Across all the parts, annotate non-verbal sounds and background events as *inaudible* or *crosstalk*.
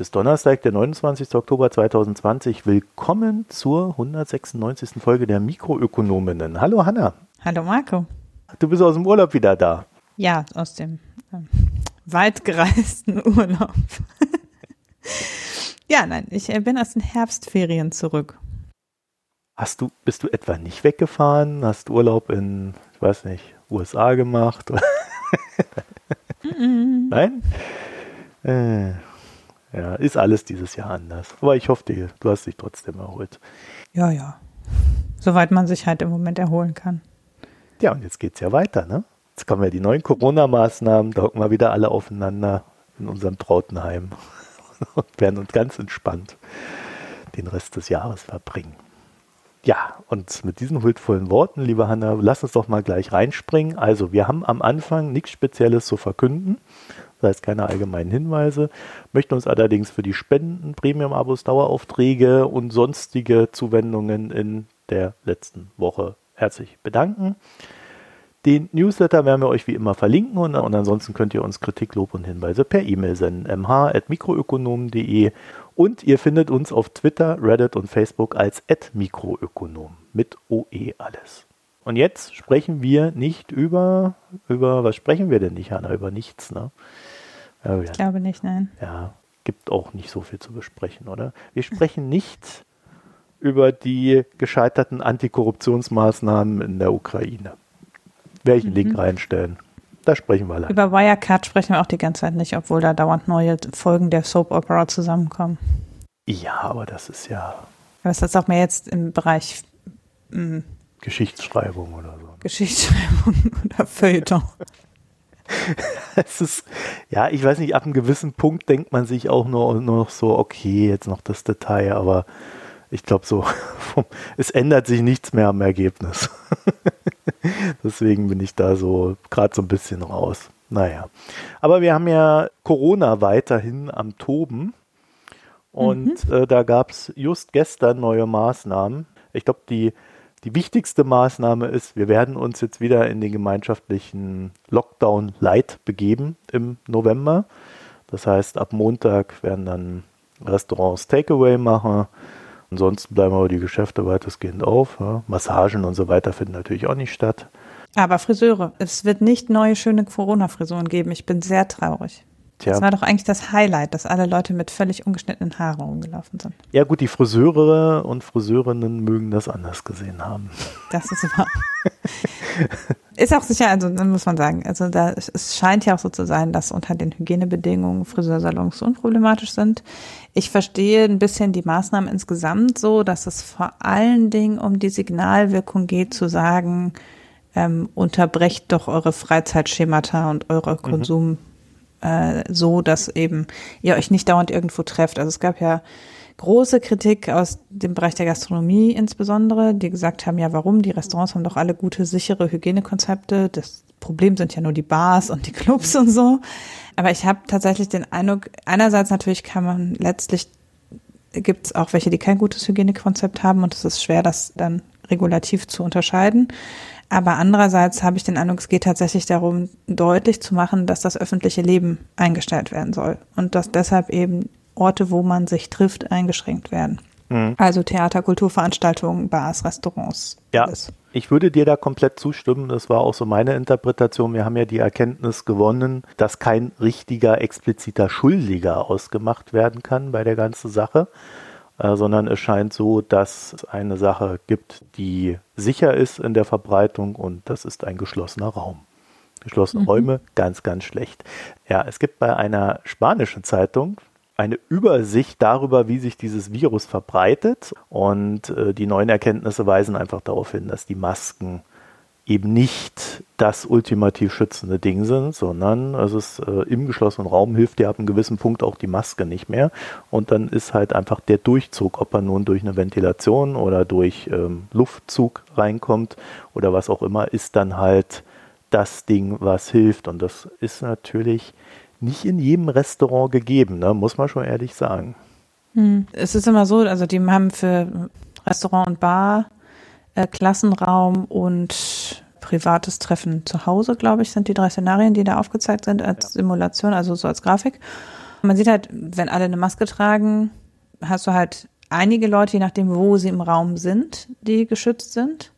Heute ist Donnerstag, der 29. Oktober 2020. Willkommen zur 196. Folge der Mikroökonominnen. Hallo Hanna. Hallo Marco. Du bist aus dem Urlaub wieder da. Ja, aus dem ähm, weit gereisten *laughs* Urlaub. ja, nein, ich äh, bin aus den Herbstferien zurück. Hast du, bist du etwa nicht weggefahren? Hast du Urlaub in, ich weiß nicht, USA gemacht? *laughs* Nein? Äh, ja, ist alles dieses Jahr anders. Aber ich hoffe, du hast dich trotzdem erholt. Ja, ja. Soweit man sich halt im Moment erholen kann. Ja, und jetzt geht es ja weiter, ne? Jetzt kommen ja die neuen Corona-Maßnahmen, da hocken wir wieder alle aufeinander in unserem Trautenheim *laughs* und werden uns ganz entspannt den Rest des Jahres verbringen. Ja, und mit diesen huldvollen Worten, liebe Hanna, lass uns doch mal gleich reinspringen. Also, wir haben am Anfang nichts Spezielles zu verkünden, das heißt keine allgemeinen Hinweise, möchten uns allerdings für die Spenden, Premium-Abos, Daueraufträge und sonstige Zuwendungen in der letzten Woche herzlich bedanken. Den Newsletter werden wir euch wie immer verlinken und, und ansonsten könnt ihr uns Kritik, Lob und Hinweise per E-Mail senden. mh.mikroökonomen.de und ihr findet uns auf Twitter, Reddit und Facebook als @mikroökonom mit OE alles. Und jetzt sprechen wir nicht über, über, was sprechen wir denn nicht, Hanna? Über nichts, ne? Ja, ich glaube nicht, nein. Ja, gibt auch nicht so viel zu besprechen, oder? Wir sprechen nicht über die gescheiterten Antikorruptionsmaßnahmen in der Ukraine. Werde ich einen mhm. Link reinstellen. Da sprechen wir leider. Über Wirecard sprechen wir auch die ganze Zeit nicht, obwohl da dauernd neue Folgen der Soap Opera zusammenkommen. Ja, aber das ist ja. Aber ist das auch mehr jetzt im Bereich mh, hm, Geschichtsschreibung oder so. Geschichtsschreibung *laughs* oder Feuilleton. *laughs* es ist, ja, ich weiß nicht, ab einem gewissen Punkt denkt man sich auch nur, nur noch so, okay, jetzt noch das Detail, aber ich glaube so, *laughs* es ändert sich nichts mehr am Ergebnis. *laughs* Deswegen bin ich da so gerade so ein bisschen raus. Naja. Aber wir haben ja Corona weiterhin am Toben. Und mhm. äh, da gab es just gestern neue Maßnahmen. Ich glaube, die, die wichtigste Maßnahme ist, wir werden uns jetzt wieder in den gemeinschaftlichen Lockdown Light begeben im November. Das heißt, ab Montag werden dann Restaurants Takeaway machen. Ansonsten bleiben aber die Geschäfte weitestgehend auf. Massagen und so weiter finden natürlich auch nicht statt. Aber Friseure, es wird nicht neue schöne Corona-Frisuren geben. Ich bin sehr traurig. Tja. Das war doch eigentlich das Highlight, dass alle Leute mit völlig ungeschnittenen Haaren rumgelaufen sind. Ja gut, die Friseure und Friseurinnen mögen das anders gesehen haben. Das ist wahr. *laughs* ist auch sicher, also dann muss man sagen, also da, es scheint ja auch so zu sein, dass unter den Hygienebedingungen Friseursalons unproblematisch sind. Ich verstehe ein bisschen die Maßnahmen insgesamt so, dass es vor allen Dingen um die Signalwirkung geht, zu sagen, ähm, unterbrecht doch eure Freizeitschemata und eure mhm. Konsum. Mhm äh, so, dass eben ihr euch nicht dauernd irgendwo trefft. Also es gab ja große Kritik aus dem Bereich der Gastronomie insbesondere, die gesagt haben, ja, warum? Die Restaurants haben doch alle gute, sichere Hygienekonzepte. Das Problem sind ja nur die Bars und die Clubs und so. Aber ich habe tatsächlich den Eindruck, einerseits natürlich kann man letztlich, gibt es auch welche, die kein gutes Hygienekonzept haben und es ist schwer, das dann regulativ zu unterscheiden. Aber andererseits habe ich den Eindruck, es geht tatsächlich darum, deutlich zu machen, dass das öffentliche Leben eingestellt werden soll und dass deshalb eben Orte, wo man sich trifft, eingeschränkt werden. Mhm. Also Theater, Kulturveranstaltungen, Bars, Restaurants. Ja, alles. ich würde dir da komplett zustimmen. Das war auch so meine Interpretation. Wir haben ja die Erkenntnis gewonnen, dass kein richtiger, expliziter Schuldiger ausgemacht werden kann bei der ganzen Sache sondern es scheint so, dass es eine Sache gibt, die sicher ist in der Verbreitung und das ist ein geschlossener Raum. Geschlossene mhm. Räume, ganz, ganz schlecht. Ja, es gibt bei einer spanischen Zeitung eine Übersicht darüber, wie sich dieses Virus verbreitet und äh, die neuen Erkenntnisse weisen einfach darauf hin, dass die Masken eben nicht das ultimativ schützende Ding sind, sondern es ist äh, im geschlossenen Raum hilft dir ab einem gewissen Punkt auch die Maske nicht mehr. Und dann ist halt einfach der Durchzug, ob er nun durch eine Ventilation oder durch ähm, Luftzug reinkommt oder was auch immer, ist dann halt das Ding, was hilft. Und das ist natürlich nicht in jedem Restaurant gegeben, ne? muss man schon ehrlich sagen. Hm. Es ist immer so, also die haben für Restaurant und Bar äh, Klassenraum und privates Treffen zu Hause, glaube ich, sind die drei Szenarien, die da aufgezeigt sind als Simulation, also so als Grafik. Man sieht halt, wenn alle eine Maske tragen, hast du halt einige Leute, je nachdem, wo sie im Raum sind, die geschützt sind.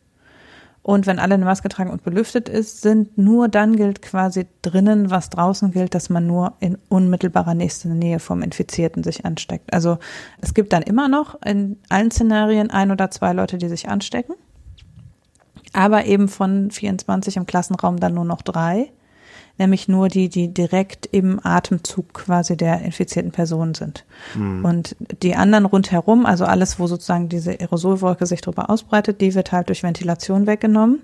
Und wenn alle eine Maske tragen und belüftet ist, sind nur dann gilt quasi drinnen, was draußen gilt, dass man nur in unmittelbarer nächster Nähe vom Infizierten sich ansteckt. Also es gibt dann immer noch in allen Szenarien ein oder zwei Leute, die sich anstecken. Aber eben von 24 im Klassenraum dann nur noch drei nämlich nur die, die direkt im Atemzug quasi der infizierten Person sind. Mhm. Und die anderen rundherum, also alles, wo sozusagen diese Aerosolwolke sich drüber ausbreitet, die wird halt durch Ventilation weggenommen.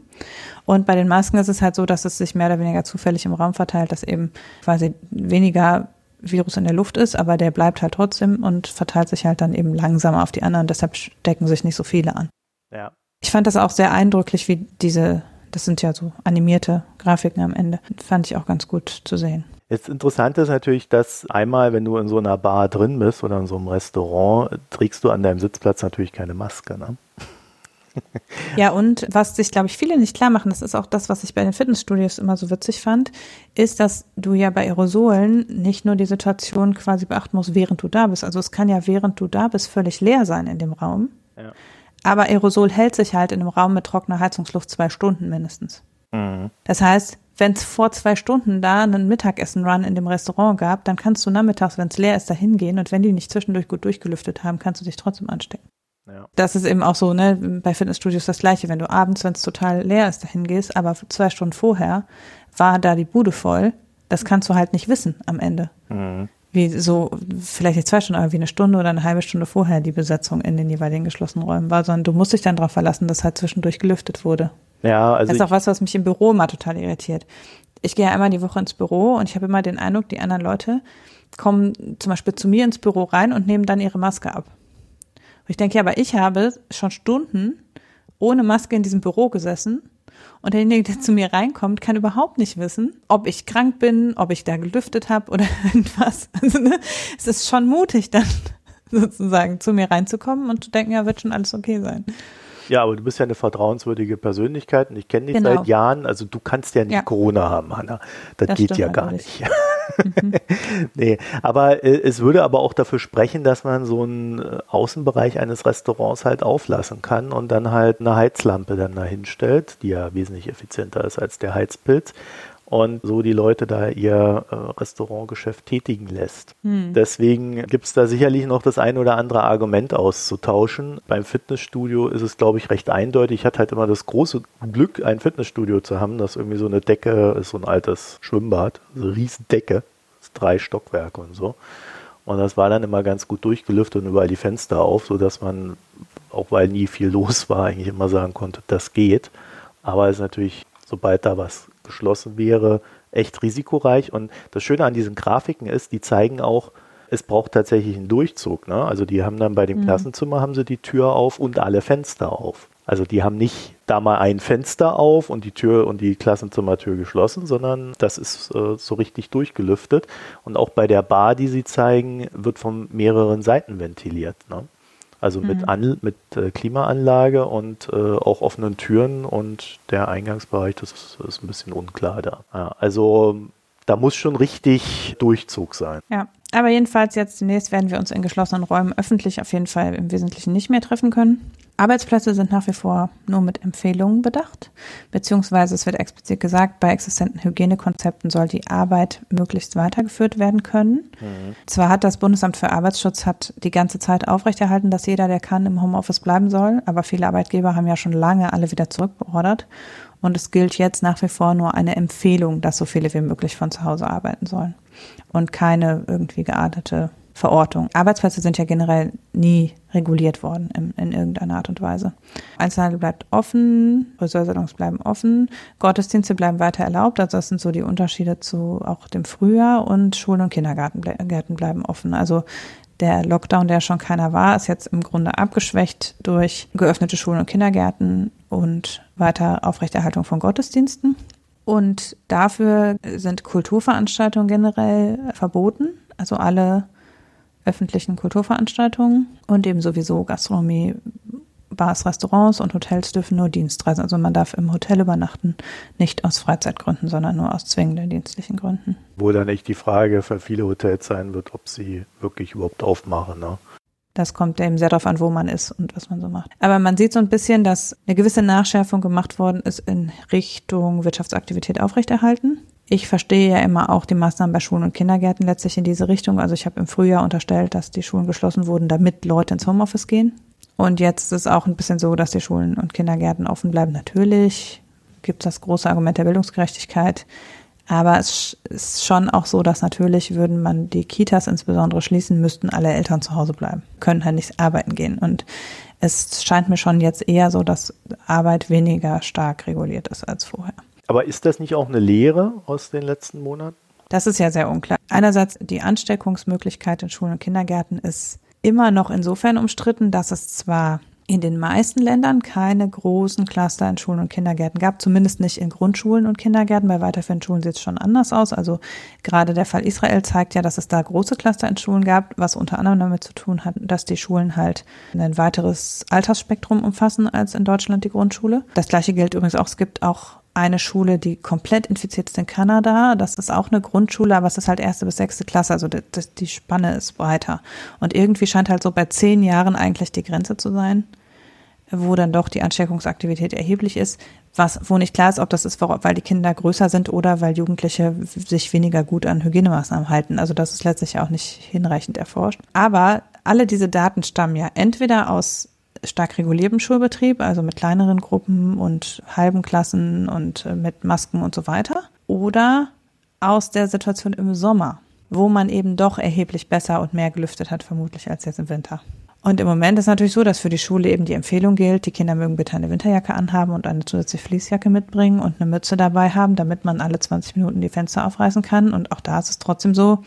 Und bei den Masken ist es halt so, dass es sich mehr oder weniger zufällig im Raum verteilt, dass eben quasi weniger Virus in der Luft ist, aber der bleibt halt trotzdem und verteilt sich halt dann eben langsamer auf die anderen. Deshalb stecken sich nicht so viele an. Ja. Ich fand das auch sehr eindrücklich, wie diese das sind ja so animierte Grafiken am Ende. Fand ich auch ganz gut zu sehen. Jetzt interessant ist natürlich, dass einmal, wenn du in so einer Bar drin bist oder in so einem Restaurant, trägst du an deinem Sitzplatz natürlich keine Maske. Ne? Ja, und was sich, glaube ich, viele nicht klar machen, das ist auch das, was ich bei den Fitnessstudios immer so witzig fand, ist, dass du ja bei Aerosolen nicht nur die Situation quasi beachten musst, während du da bist. Also es kann ja, während du da bist, völlig leer sein in dem Raum. Ja. Aber Aerosol hält sich halt in einem Raum mit trockener Heizungsluft zwei Stunden mindestens. Mhm. Das heißt, wenn es vor zwei Stunden da einen Mittagessen-Run in dem Restaurant gab, dann kannst du nachmittags, wenn es leer ist, da hingehen und wenn die nicht zwischendurch gut durchgelüftet haben, kannst du dich trotzdem anstecken. Ja. Das ist eben auch so, ne, bei Fitnessstudios das Gleiche. Wenn du abends, wenn es total leer ist, da hingehst, aber zwei Stunden vorher war da die Bude voll, das kannst du halt nicht wissen am Ende. Mhm wie so, vielleicht nicht zwei Stunden, aber wie eine Stunde oder eine halbe Stunde vorher die Besetzung in den jeweiligen geschlossenen Räumen war, sondern du musst dich dann darauf verlassen, dass halt zwischendurch gelüftet wurde. Ja, also. Das ist auch was, was mich im Büro immer total irritiert. Ich gehe ja einmal die Woche ins Büro und ich habe immer den Eindruck, die anderen Leute kommen zum Beispiel zu mir ins Büro rein und nehmen dann ihre Maske ab. Und ich denke, ja, aber ich habe schon Stunden ohne Maske in diesem Büro gesessen und derjenige, der zu mir reinkommt, kann überhaupt nicht wissen, ob ich krank bin, ob ich da gelüftet habe oder *laughs* irgendwas. Also, ne, es ist schon mutig, dann *laughs* sozusagen zu mir reinzukommen und zu denken, ja, wird schon alles okay sein. Ja, aber du bist ja eine vertrauenswürdige Persönlichkeit und ich kenne dich genau. seit Jahren. Also du kannst ja nicht ja. Corona haben, Hanna. Das, das geht ja gar nicht. *laughs* Mhm. *laughs* nee, aber äh, es würde aber auch dafür sprechen, dass man so einen äh, Außenbereich eines Restaurants halt auflassen kann und dann halt eine Heizlampe dann dahin stellt, die ja wesentlich effizienter ist als der Heizpilz und so die Leute da ihr äh, Restaurantgeschäft tätigen lässt. Hm. Deswegen gibt es da sicherlich noch das ein oder andere Argument auszutauschen. Beim Fitnessstudio ist es, glaube ich, recht eindeutig. Ich hatte halt immer das große Glück, ein Fitnessstudio zu haben, das irgendwie so eine Decke ist, so ein altes Schwimmbad, so eine Riesendecke, drei Stockwerke und so. Und das war dann immer ganz gut durchgelüftet und überall die Fenster auf, sodass man, auch weil nie viel *laughs* los war, eigentlich immer sagen konnte, das geht. Aber es ist natürlich, sobald da was geschlossen wäre, echt risikoreich. Und das Schöne an diesen Grafiken ist, die zeigen auch, es braucht tatsächlich einen Durchzug. Ne? Also die haben dann bei dem mhm. Klassenzimmer haben sie die Tür auf und alle Fenster auf. Also die haben nicht da mal ein Fenster auf und die Tür und die Klassenzimmertür geschlossen, sondern das ist äh, so richtig durchgelüftet. Und auch bei der Bar, die sie zeigen, wird von mehreren Seiten ventiliert. Ne? Also mit, mhm. An, mit äh, Klimaanlage und äh, auch offenen Türen und der Eingangsbereich, das ist, ist ein bisschen unklar da. Ja, also da muss schon richtig Durchzug sein. Ja, aber jedenfalls jetzt demnächst werden wir uns in geschlossenen Räumen öffentlich auf jeden Fall im Wesentlichen nicht mehr treffen können. Arbeitsplätze sind nach wie vor nur mit Empfehlungen bedacht, beziehungsweise es wird explizit gesagt, bei existenten Hygienekonzepten soll die Arbeit möglichst weitergeführt werden können. Mhm. Zwar hat das Bundesamt für Arbeitsschutz hat die ganze Zeit aufrechterhalten, dass jeder, der kann, im Homeoffice bleiben soll, aber viele Arbeitgeber haben ja schon lange alle wieder zurückbeordert und es gilt jetzt nach wie vor nur eine Empfehlung, dass so viele wie möglich von zu Hause arbeiten sollen und keine irgendwie geartete Verortung. Arbeitsplätze sind ja generell nie reguliert worden in, in irgendeiner Art und Weise. Einzelhandel bleibt offen, Friseursalons bleiben offen, Gottesdienste bleiben weiter erlaubt, also das sind so die Unterschiede zu auch dem Frühjahr und Schulen und Kindergärten bleiben offen. Also der Lockdown, der schon keiner war, ist jetzt im Grunde abgeschwächt durch geöffnete Schulen und Kindergärten und weiter Aufrechterhaltung von Gottesdiensten. Und dafür sind Kulturveranstaltungen generell verboten. Also alle öffentlichen Kulturveranstaltungen und eben sowieso Gastronomie, Bars, Restaurants und Hotels dürfen nur Dienstreisen. Also man darf im Hotel übernachten, nicht aus Freizeitgründen, sondern nur aus zwingenden dienstlichen Gründen. Wo dann echt die Frage für viele Hotels sein wird, ob sie wirklich überhaupt aufmachen. Ne? Das kommt eben sehr darauf an, wo man ist und was man so macht. Aber man sieht so ein bisschen, dass eine gewisse Nachschärfung gemacht worden ist in Richtung Wirtschaftsaktivität aufrechterhalten. Ich verstehe ja immer auch die Maßnahmen bei Schulen und Kindergärten letztlich in diese Richtung. Also ich habe im Frühjahr unterstellt, dass die Schulen geschlossen wurden, damit Leute ins Homeoffice gehen. Und jetzt ist es auch ein bisschen so, dass die Schulen und Kindergärten offen bleiben. Natürlich gibt es das große Argument der Bildungsgerechtigkeit. Aber es ist schon auch so, dass natürlich würden man die Kitas insbesondere schließen, müssten alle Eltern zu Hause bleiben, können halt nicht arbeiten gehen. Und es scheint mir schon jetzt eher so, dass Arbeit weniger stark reguliert ist als vorher. Aber ist das nicht auch eine Lehre aus den letzten Monaten? Das ist ja sehr unklar. Einerseits die Ansteckungsmöglichkeit in Schulen und Kindergärten ist immer noch insofern umstritten, dass es zwar in den meisten Ländern keine großen Cluster in Schulen und Kindergärten gab, zumindest nicht in Grundschulen und Kindergärten. Bei weiterführenden Schulen sieht es schon anders aus. Also gerade der Fall Israel zeigt ja, dass es da große Cluster in Schulen gab, was unter anderem damit zu tun hat, dass die Schulen halt ein weiteres Altersspektrum umfassen als in Deutschland die Grundschule. Das gleiche gilt übrigens auch, es gibt auch eine Schule, die komplett infiziert ist in Kanada. Das ist auch eine Grundschule, aber es ist halt erste bis sechste Klasse, also die, die Spanne ist breiter. Und irgendwie scheint halt so bei zehn Jahren eigentlich die Grenze zu sein wo dann doch die Ansteckungsaktivität erheblich ist, was, wo nicht klar ist, ob das ist, weil die Kinder größer sind oder weil Jugendliche sich weniger gut an Hygienemaßnahmen halten. Also das ist letztlich auch nicht hinreichend erforscht. Aber alle diese Daten stammen ja entweder aus stark reguliertem Schulbetrieb, also mit kleineren Gruppen und halben Klassen und äh, mit Masken und so weiter, oder aus der Situation im Sommer, wo man eben doch erheblich besser und mehr gelüftet hat, vermutlich als jetzt im Winter. Und im Moment ist natürlich so, dass für die Schule eben die Empfehlung gilt, die Kinder mögen bitte eine Winterjacke anhaben und eine zusätzliche Fließjacke mitbringen und eine Mütze dabei haben, damit man alle 20 Minuten die Fenster aufreißen kann. Und auch da ist es trotzdem so,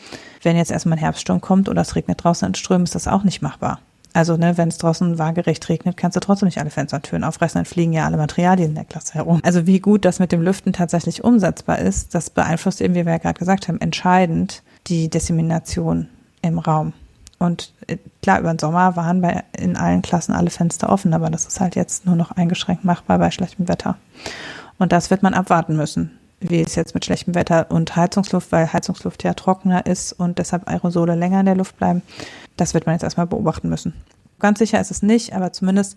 wenn jetzt erstmal ein Herbststurm kommt oder es regnet draußen in Strömen, ist das auch nicht machbar. Also, ne, wenn es draußen waagerecht regnet, kannst du trotzdem nicht alle Fenster und Türen aufreißen, dann fliegen ja alle Materialien in der Klasse herum. Also, wie gut das mit dem Lüften tatsächlich umsetzbar ist, das beeinflusst eben, wie wir ja gerade gesagt haben, entscheidend die Dissemination im Raum. Und äh, klar, über den Sommer waren bei, in allen Klassen alle Fenster offen, aber das ist halt jetzt nur noch eingeschränkt machbar bei schlechtem Wetter. Und das wird man abwarten müssen. Wie es jetzt mit schlechtem Wetter und Heizungsluft, weil Heizungsluft ja trockener ist und deshalb Aerosole länger in der Luft bleiben, das wird man jetzt erstmal beobachten müssen. Ganz sicher ist es nicht, aber zumindest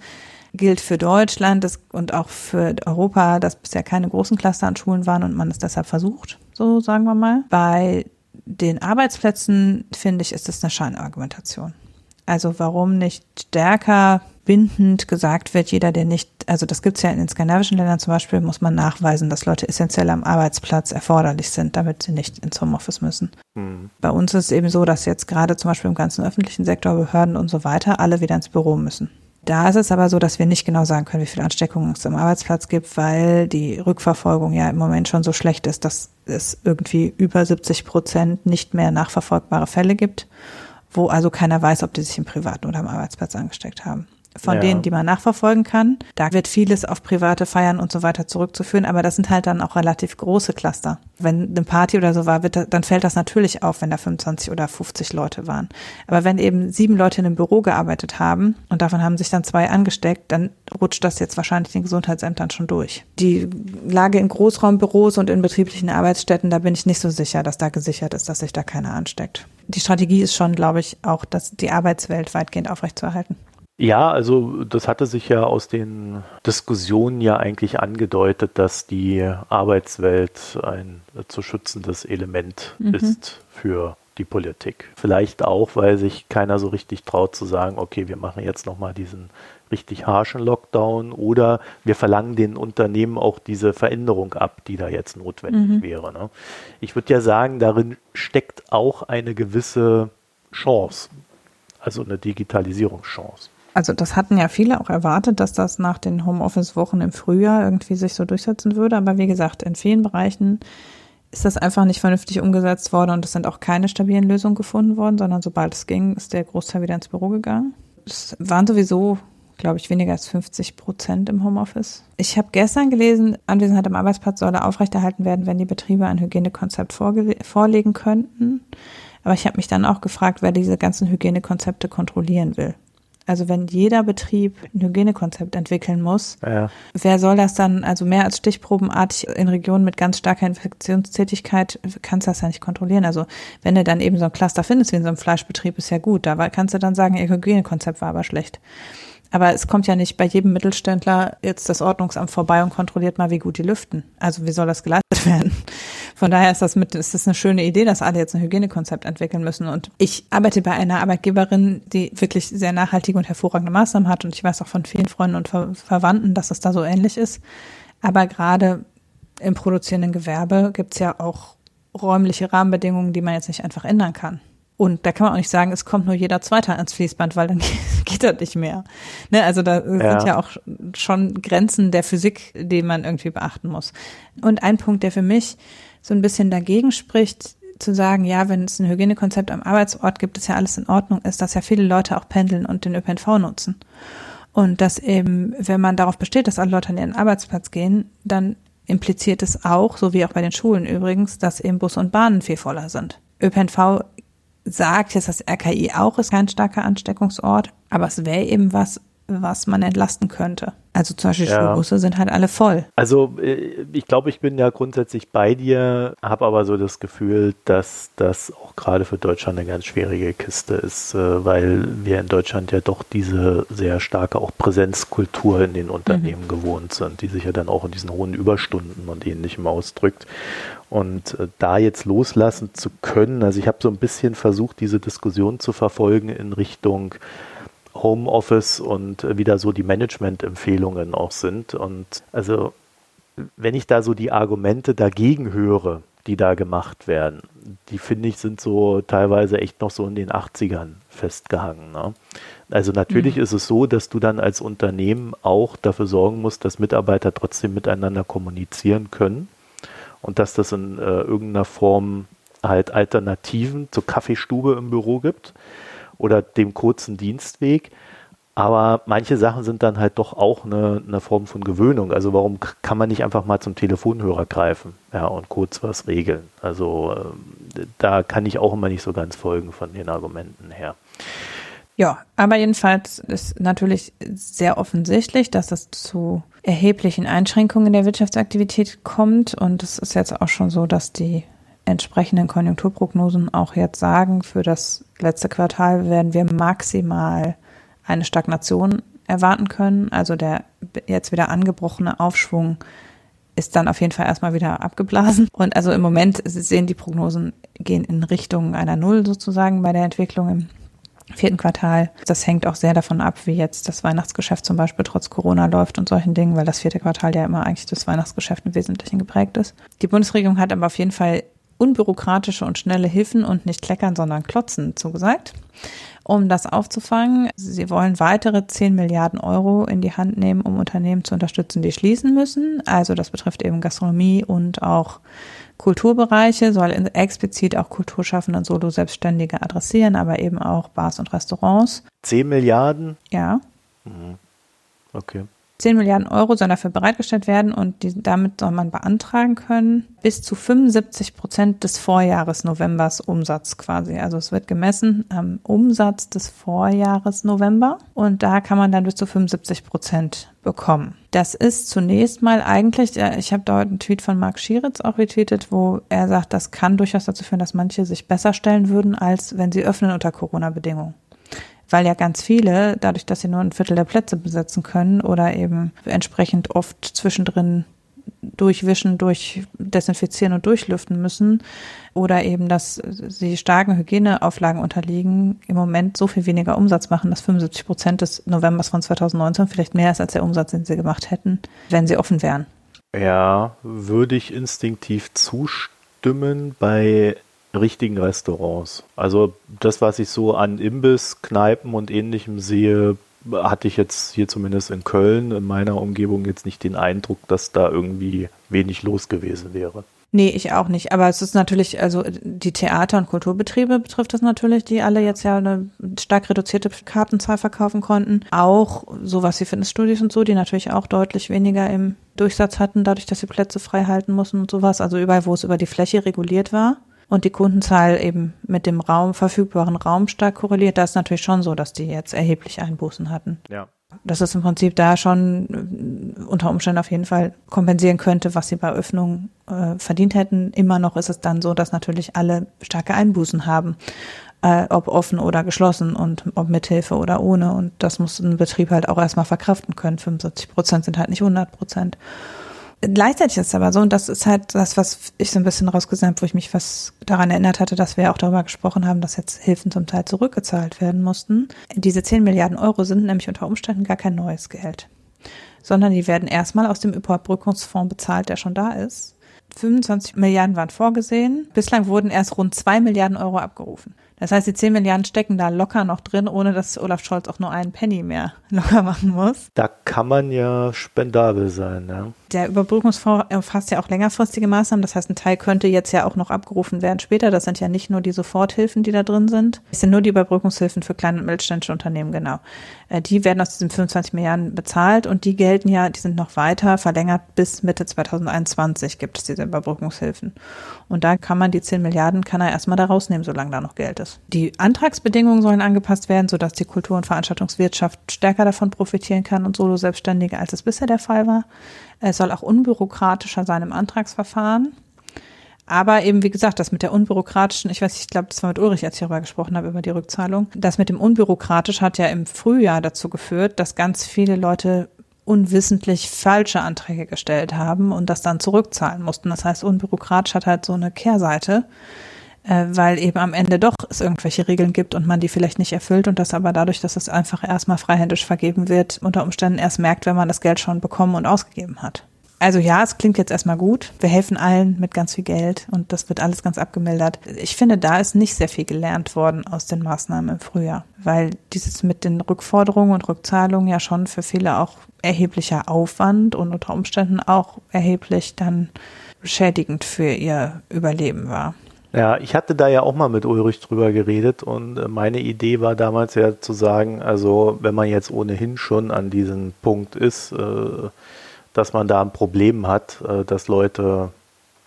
gilt für Deutschland und auch für Europa, dass bisher keine großen Cluster an Schulen waren und man es deshalb versucht, so sagen wir mal. Bei den Arbeitsplätzen, finde ich, ist es eine Scheinargumentation. Also warum nicht stärker bindend gesagt wird, jeder, der nicht, also das gibt es ja in den skandinavischen Ländern zum Beispiel, muss man nachweisen, dass Leute essentiell am Arbeitsplatz erforderlich sind, damit sie nicht ins Homeoffice müssen. Mhm. Bei uns ist es eben so, dass jetzt gerade zum Beispiel im ganzen öffentlichen Sektor, Behörden und so weiter, alle wieder ins Büro müssen. Da ist es aber so, dass wir nicht genau sagen können, wie viele Ansteckungen es am Arbeitsplatz gibt, weil die Rückverfolgung ja im Moment schon so schlecht ist, dass es irgendwie über 70 Prozent nicht mehr nachverfolgbare Fälle gibt, wo also keiner weiß, ob die sich im Privaten oder am Arbeitsplatz angesteckt haben von ja. denen, die man nachverfolgen kann. Da wird vieles auf private Feiern und so weiter zurückzuführen, aber das sind halt dann auch relativ große Cluster. Wenn eine Party oder so war, wird, dann fällt das natürlich auf, wenn da 25 oder 50 Leute waren. Aber wenn eben sieben Leute in einem Büro gearbeitet haben und davon haben sich dann zwei angesteckt, dann rutscht das jetzt wahrscheinlich den Gesundheitsämtern schon durch. Die Lage in Großraumbüros und in betrieblichen Arbeitsstätten, da bin ich nicht so sicher, dass da gesichert ist, dass sich da keiner ansteckt. Die Strategie ist schon, glaube ich, auch, dass die Arbeitswelt weitgehend aufrechtzuerhalten. Ja, also das hatte sich ja aus den Diskussionen ja eigentlich angedeutet, dass die Arbeitswelt ein zu schützendes Element mhm. ist für die Politik. Vielleicht auch, weil sich keiner so richtig traut zu sagen, okay, wir machen jetzt nochmal diesen richtig harschen Lockdown oder wir verlangen den Unternehmen auch diese Veränderung ab, die da jetzt notwendig mhm. wäre. Ne? Ich würde ja sagen, darin steckt auch eine gewisse Chance, also eine Digitalisierungschance also das hatten ja viele auch erwartet, dass das nach den Homeoffice-Wochen im Frühjahr irgendwie sich so durchsetzen würde. Aber wie gesagt, in vielen Bereichen ist das einfach nicht vernünftig umgesetzt worden und es sind auch keine stabilen Lösungen gefunden worden, sondern sobald es ging, ist der Großteil wieder ins Büro gegangen. Es waren sowieso, glaube ich, weniger als 50 Prozent im Homeoffice. Ich habe gestern gelesen, Anwesenheit am Arbeitsplatz solle aufrechterhalten werden, wenn die Betriebe ein Hygienekonzept vorlegen könnten. Aber ich habe mich dann auch gefragt, wer diese ganzen Hygienekonzepte kontrollieren will. Also wenn jeder Betrieb ein Hygienekonzept entwickeln muss, ja. wer soll das dann, also mehr als stichprobenartig in Regionen mit ganz starker Infektionstätigkeit, kannst du das ja nicht kontrollieren. Also wenn du dann eben so ein Cluster findest wie in so einem Fleischbetrieb, ist ja gut. Da kannst du dann sagen, ihr Hygienekonzept war aber schlecht. Aber es kommt ja nicht bei jedem Mittelständler jetzt das Ordnungsamt vorbei und kontrolliert mal, wie gut die lüften. Also wie soll das geleitet *laughs* werden? Von daher ist das mit, ist das eine schöne Idee, dass alle jetzt ein Hygienekonzept entwickeln müssen. Und ich arbeite bei einer Arbeitgeberin, die wirklich sehr nachhaltige und hervorragende Maßnahmen hat. Und ich weiß auch von vielen Freunden und Ver Verwandten, dass es da so ähnlich ist. Aber gerade im produzierenden Gewerbe gibt es ja auch räumliche Rahmenbedingungen, die man jetzt nicht einfach ändern kann. Und da kann man auch nicht sagen, es kommt nur jeder Zweite ans Fließband, weil dann *laughs* geht das nicht mehr. Ne, also da ja. sind ja auch schon Grenzen der Physik, die man irgendwie beachten muss. Und ein Punkt, der für mich so ein bisschen dagegen spricht, zu sagen, ja, wenn es ein Hygienekonzept am Arbeitsort gibt, ist ja alles in Ordnung, ist, dass ja viele Leute auch pendeln und den ÖPNV nutzen. Und dass eben, wenn man darauf besteht, dass alle Leute an ihren Arbeitsplatz gehen, dann impliziert es auch, so wie auch bei den Schulen übrigens, dass eben Bus und Bahnen viel voller sind. ÖPNV sagt jetzt das RKI auch, ist kein starker Ansteckungsort, aber es wäre eben was, was man entlasten könnte. Also zum Beispiel ja. Schulbusse sind halt alle voll. Also äh, ich glaube, ich bin ja grundsätzlich bei dir, habe aber so das Gefühl, dass das auch gerade für Deutschland eine ganz schwierige Kiste ist, äh, weil wir in Deutschland ja doch diese sehr starke auch Präsenzkultur in den Unternehmen mhm. gewohnt sind, die sich ja dann auch in diesen hohen Überstunden und ähnlichem ausdrückt. Und äh, da jetzt loslassen zu können, also ich habe so ein bisschen versucht, diese Diskussion zu verfolgen in Richtung Homeoffice und äh, wieder so die Management-Empfehlungen auch sind. Und also, wenn ich da so die Argumente dagegen höre, die da gemacht werden, die finde ich sind so teilweise echt noch so in den 80ern festgehangen. Ne? Also natürlich mhm. ist es so, dass du dann als Unternehmen auch dafür sorgen musst, dass Mitarbeiter trotzdem miteinander kommunizieren können und dass das in äh, irgendeiner Form halt Alternativen zur Kaffeestube im Büro gibt oder dem kurzen Dienstweg. Aber manche Sachen sind dann halt doch auch eine, eine, Form von Gewöhnung. Also warum kann man nicht einfach mal zum Telefonhörer greifen ja, und kurz was regeln? Also äh, da kann ich auch immer nicht so ganz folgen von den Argumenten her. Ja, aber jedenfalls ist natürlich sehr offensichtlich, dass es zu erheblichen Einschränkungen der Wirtschaftsaktivität kommt. Und es ist jetzt auch schon so, dass die entsprechenden Konjunkturprognosen auch jetzt sagen, für das letzte Quartal werden wir maximal eine Stagnation erwarten können. Also der jetzt wieder angebrochene Aufschwung ist dann auf jeden Fall erstmal wieder abgeblasen. Und also im Moment sehen die Prognosen gehen in Richtung einer Null sozusagen bei der Entwicklung im vierten Quartal. Das hängt auch sehr davon ab, wie jetzt das Weihnachtsgeschäft zum Beispiel trotz Corona läuft und solchen Dingen, weil das vierte Quartal ja immer eigentlich das Weihnachtsgeschäft im Wesentlichen geprägt ist. Die Bundesregierung hat aber auf jeden Fall unbürokratische und schnelle Hilfen und nicht kleckern, sondern klotzen zugesagt. Um das aufzufangen, sie wollen weitere 10 Milliarden Euro in die Hand nehmen, um Unternehmen zu unterstützen, die schließen müssen. Also das betrifft eben Gastronomie und auch Kulturbereiche, soll explizit auch Kulturschaffende und Solo-Selbstständige adressieren, aber eben auch Bars und Restaurants. 10 Milliarden? Ja. Mhm. Okay. 10 Milliarden Euro sollen dafür bereitgestellt werden und die, damit soll man beantragen können bis zu 75 Prozent des Vorjahres Novembers Umsatz quasi. Also es wird gemessen am Umsatz des Vorjahres November und da kann man dann bis zu 75 Prozent bekommen. Das ist zunächst mal eigentlich, ich habe da heute einen Tweet von Marc Schieritz auch retweetet, wo er sagt, das kann durchaus dazu führen, dass manche sich besser stellen würden, als wenn sie öffnen unter Corona-Bedingungen weil ja ganz viele, dadurch, dass sie nur ein Viertel der Plätze besetzen können oder eben entsprechend oft zwischendrin durchwischen, durchdesinfizieren und durchlüften müssen oder eben, dass sie starken Hygieneauflagen unterliegen, im Moment so viel weniger Umsatz machen, dass 75 Prozent des Novembers von 2019 vielleicht mehr ist als der Umsatz, den sie gemacht hätten, wenn sie offen wären. Ja, würde ich instinktiv zustimmen. Bei richtigen Restaurants. Also das, was ich so an Imbiss, Kneipen und ähnlichem sehe, hatte ich jetzt hier zumindest in Köln, in meiner Umgebung, jetzt nicht den Eindruck, dass da irgendwie wenig los gewesen wäre. Nee, ich auch nicht. Aber es ist natürlich, also die Theater- und Kulturbetriebe betrifft das natürlich, die alle jetzt ja eine stark reduzierte Kartenzahl verkaufen konnten. Auch sowas wie Fitnessstudios und so, die natürlich auch deutlich weniger im Durchsatz hatten, dadurch, dass sie Plätze frei halten mussten und sowas. Also überall, wo es über die Fläche reguliert war und die Kundenzahl eben mit dem Raum, verfügbaren Raum stark korreliert, da ist natürlich schon so, dass die jetzt erheblich Einbußen hatten. Ja. Dass es im Prinzip da schon äh, unter Umständen auf jeden Fall kompensieren könnte, was sie bei Öffnung äh, verdient hätten. Immer noch ist es dann so, dass natürlich alle starke Einbußen haben, äh, ob offen oder geschlossen und ob mit Hilfe oder ohne. Und das muss ein Betrieb halt auch erstmal verkraften können. 75 Prozent sind halt nicht 100 Prozent. Gleichzeitig ist es aber so, und das ist halt das, was ich so ein bisschen rausgesehen habe, wo ich mich was daran erinnert hatte, dass wir auch darüber gesprochen haben, dass jetzt Hilfen zum Teil zurückgezahlt werden mussten. Diese 10 Milliarden Euro sind nämlich unter Umständen gar kein neues Geld, sondern die werden erstmal aus dem Überbrückungsfonds bezahlt, der schon da ist. 25 Milliarden waren vorgesehen. Bislang wurden erst rund 2 Milliarden Euro abgerufen. Das heißt, die 10 Milliarden stecken da locker noch drin, ohne dass Olaf Scholz auch nur einen Penny mehr *laughs* locker machen muss. Da kann man ja spendabel sein, ja. Der Überbrückungsfonds umfasst ja auch längerfristige Maßnahmen. Das heißt, ein Teil könnte jetzt ja auch noch abgerufen werden später. Das sind ja nicht nur die Soforthilfen, die da drin sind. Es sind nur die Überbrückungshilfen für kleine und mittelständische Unternehmen, genau. Äh, die werden aus diesen 25 Milliarden bezahlt und die gelten ja, die sind noch weiter verlängert bis Mitte 2021 gibt es diese Überbrückungshilfen. Und da kann man die 10 Milliarden, kann er erstmal da rausnehmen, solange da noch Geld ist. Die Antragsbedingungen sollen angepasst werden, sodass die Kultur- und Veranstaltungswirtschaft stärker davon profitieren kann und Solo-Selbstständige, als es bisher der Fall war. Es soll auch unbürokratischer sein im Antragsverfahren. Aber eben, wie gesagt, das mit der unbürokratischen, ich weiß, ich glaube, das war mit Ulrich, als ich darüber gesprochen habe, über die Rückzahlung. Das mit dem unbürokratisch hat ja im Frühjahr dazu geführt, dass ganz viele Leute unwissentlich falsche Anträge gestellt haben und das dann zurückzahlen mussten. Das heißt, unbürokratisch hat halt so eine Kehrseite, äh, weil eben am Ende doch es irgendwelche Regeln gibt und man die vielleicht nicht erfüllt und das aber dadurch, dass es einfach erstmal freihändisch vergeben wird, unter Umständen erst merkt, wenn man das Geld schon bekommen und ausgegeben hat. Also ja, es klingt jetzt erstmal gut. Wir helfen allen mit ganz viel Geld und das wird alles ganz abgemildert. Ich finde, da ist nicht sehr viel gelernt worden aus den Maßnahmen im Frühjahr, weil dieses mit den Rückforderungen und Rückzahlungen ja schon für viele auch erheblicher Aufwand und unter Umständen auch erheblich dann schädigend für ihr Überleben war. Ja, ich hatte da ja auch mal mit Ulrich drüber geredet und äh, meine Idee war damals ja zu sagen, also wenn man jetzt ohnehin schon an diesem Punkt ist, äh, dass man da ein Problem hat, äh, dass Leute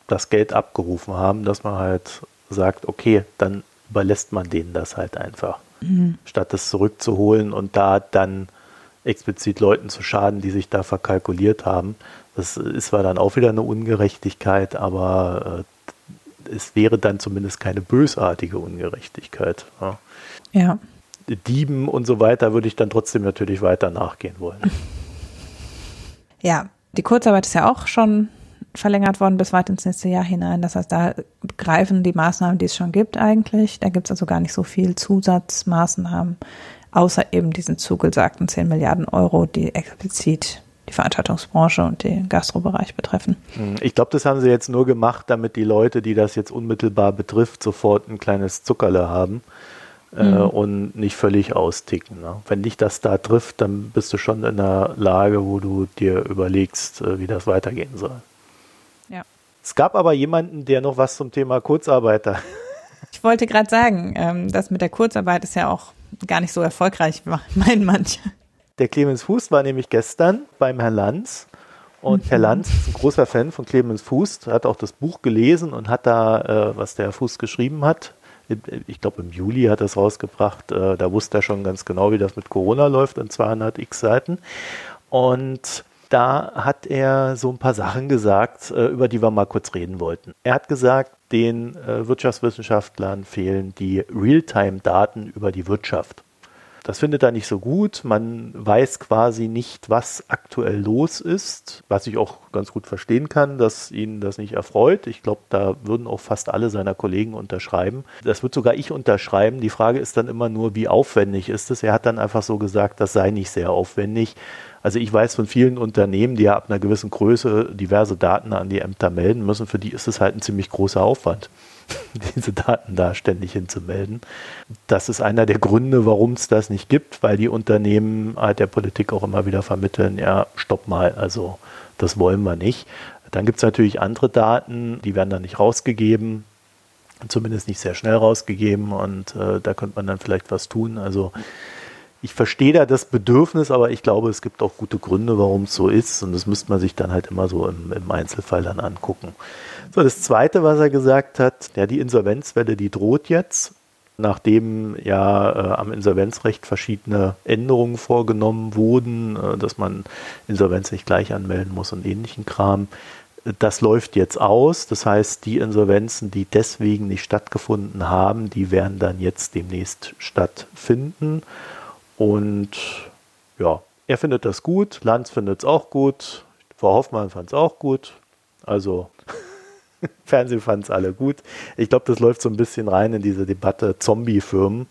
das Geld abgerufen haben, dass man halt sagt, okay, dann überlässt man denen das halt einfach, mhm. statt das zurückzuholen und da dann explizit Leuten zu schaden, die sich da verkalkuliert haben. Das ist zwar dann auch wieder eine Ungerechtigkeit, aber äh, es wäre dann zumindest keine bösartige Ungerechtigkeit. Ja. ja. Dieben und so weiter würde ich dann trotzdem natürlich weiter nachgehen wollen. Ja, die Kurzarbeit ist ja auch schon verlängert worden bis weit ins nächste Jahr hinein. Das heißt, da greifen die Maßnahmen, die es schon gibt eigentlich. Da gibt es also gar nicht so viel Zusatzmaßnahmen, außer eben diesen zugesagten 10 Milliarden Euro, die explizit die Veranstaltungsbranche und den Gastrobereich betreffen. Hm, ich glaube, das haben sie jetzt nur gemacht, damit die Leute, die das jetzt unmittelbar betrifft, sofort ein kleines Zuckerle haben äh, mhm. und nicht völlig austicken. Ne? Wenn dich das da trifft, dann bist du schon in einer Lage, wo du dir überlegst, äh, wie das weitergehen soll. Ja. Es gab aber jemanden, der noch was zum Thema Kurzarbeiter. *laughs* Ich wollte gerade sagen, ähm, das mit der Kurzarbeit ist ja auch gar nicht so erfolgreich, *laughs* meinen manche. Der Clemens Fuß war nämlich gestern beim Herrn Lanz. Und mhm. Herr Lanz ist ein großer Fan von Clemens Fuß, hat auch das Buch gelesen und hat da, äh, was der Fuß geschrieben hat, ich glaube im Juli hat er es rausgebracht, äh, da wusste er schon ganz genau, wie das mit Corona läuft in 200 x Seiten. Und da hat er so ein paar Sachen gesagt, äh, über die wir mal kurz reden wollten. Er hat gesagt, den äh, Wirtschaftswissenschaftlern fehlen die Realtime-Daten über die Wirtschaft. Das findet er nicht so gut. Man weiß quasi nicht, was aktuell los ist, was ich auch ganz gut verstehen kann, dass ihn das nicht erfreut. Ich glaube, da würden auch fast alle seiner Kollegen unterschreiben. Das wird sogar ich unterschreiben. Die Frage ist dann immer nur, wie aufwendig ist es? Er hat dann einfach so gesagt, das sei nicht sehr aufwendig. Also ich weiß von vielen Unternehmen, die ja ab einer gewissen Größe diverse Daten an die Ämter melden müssen, für die ist es halt ein ziemlich großer Aufwand. *laughs* diese Daten da ständig hinzumelden. Das ist einer der Gründe, warum es das nicht gibt, weil die Unternehmen halt der Politik auch immer wieder vermitteln, ja, stopp mal, also das wollen wir nicht. Dann gibt es natürlich andere Daten, die werden dann nicht rausgegeben, zumindest nicht sehr schnell rausgegeben und äh, da könnte man dann vielleicht was tun. Also ich verstehe da das Bedürfnis, aber ich glaube, es gibt auch gute Gründe, warum es so ist. Und das müsste man sich dann halt immer so im, im Einzelfall dann angucken. So, das Zweite, was er gesagt hat, ja, die Insolvenzwelle, die droht jetzt, nachdem ja äh, am Insolvenzrecht verschiedene Änderungen vorgenommen wurden, äh, dass man Insolvenz nicht gleich anmelden muss und ähnlichen Kram. Das läuft jetzt aus. Das heißt, die Insolvenzen, die deswegen nicht stattgefunden haben, die werden dann jetzt demnächst stattfinden. Und ja, er findet das gut, Lanz findet es auch gut, Frau Hoffmann fand es auch gut. Also *laughs* Fernsehen fand es alle gut. Ich glaube, das läuft so ein bisschen rein in diese Debatte Zombie-Firmen.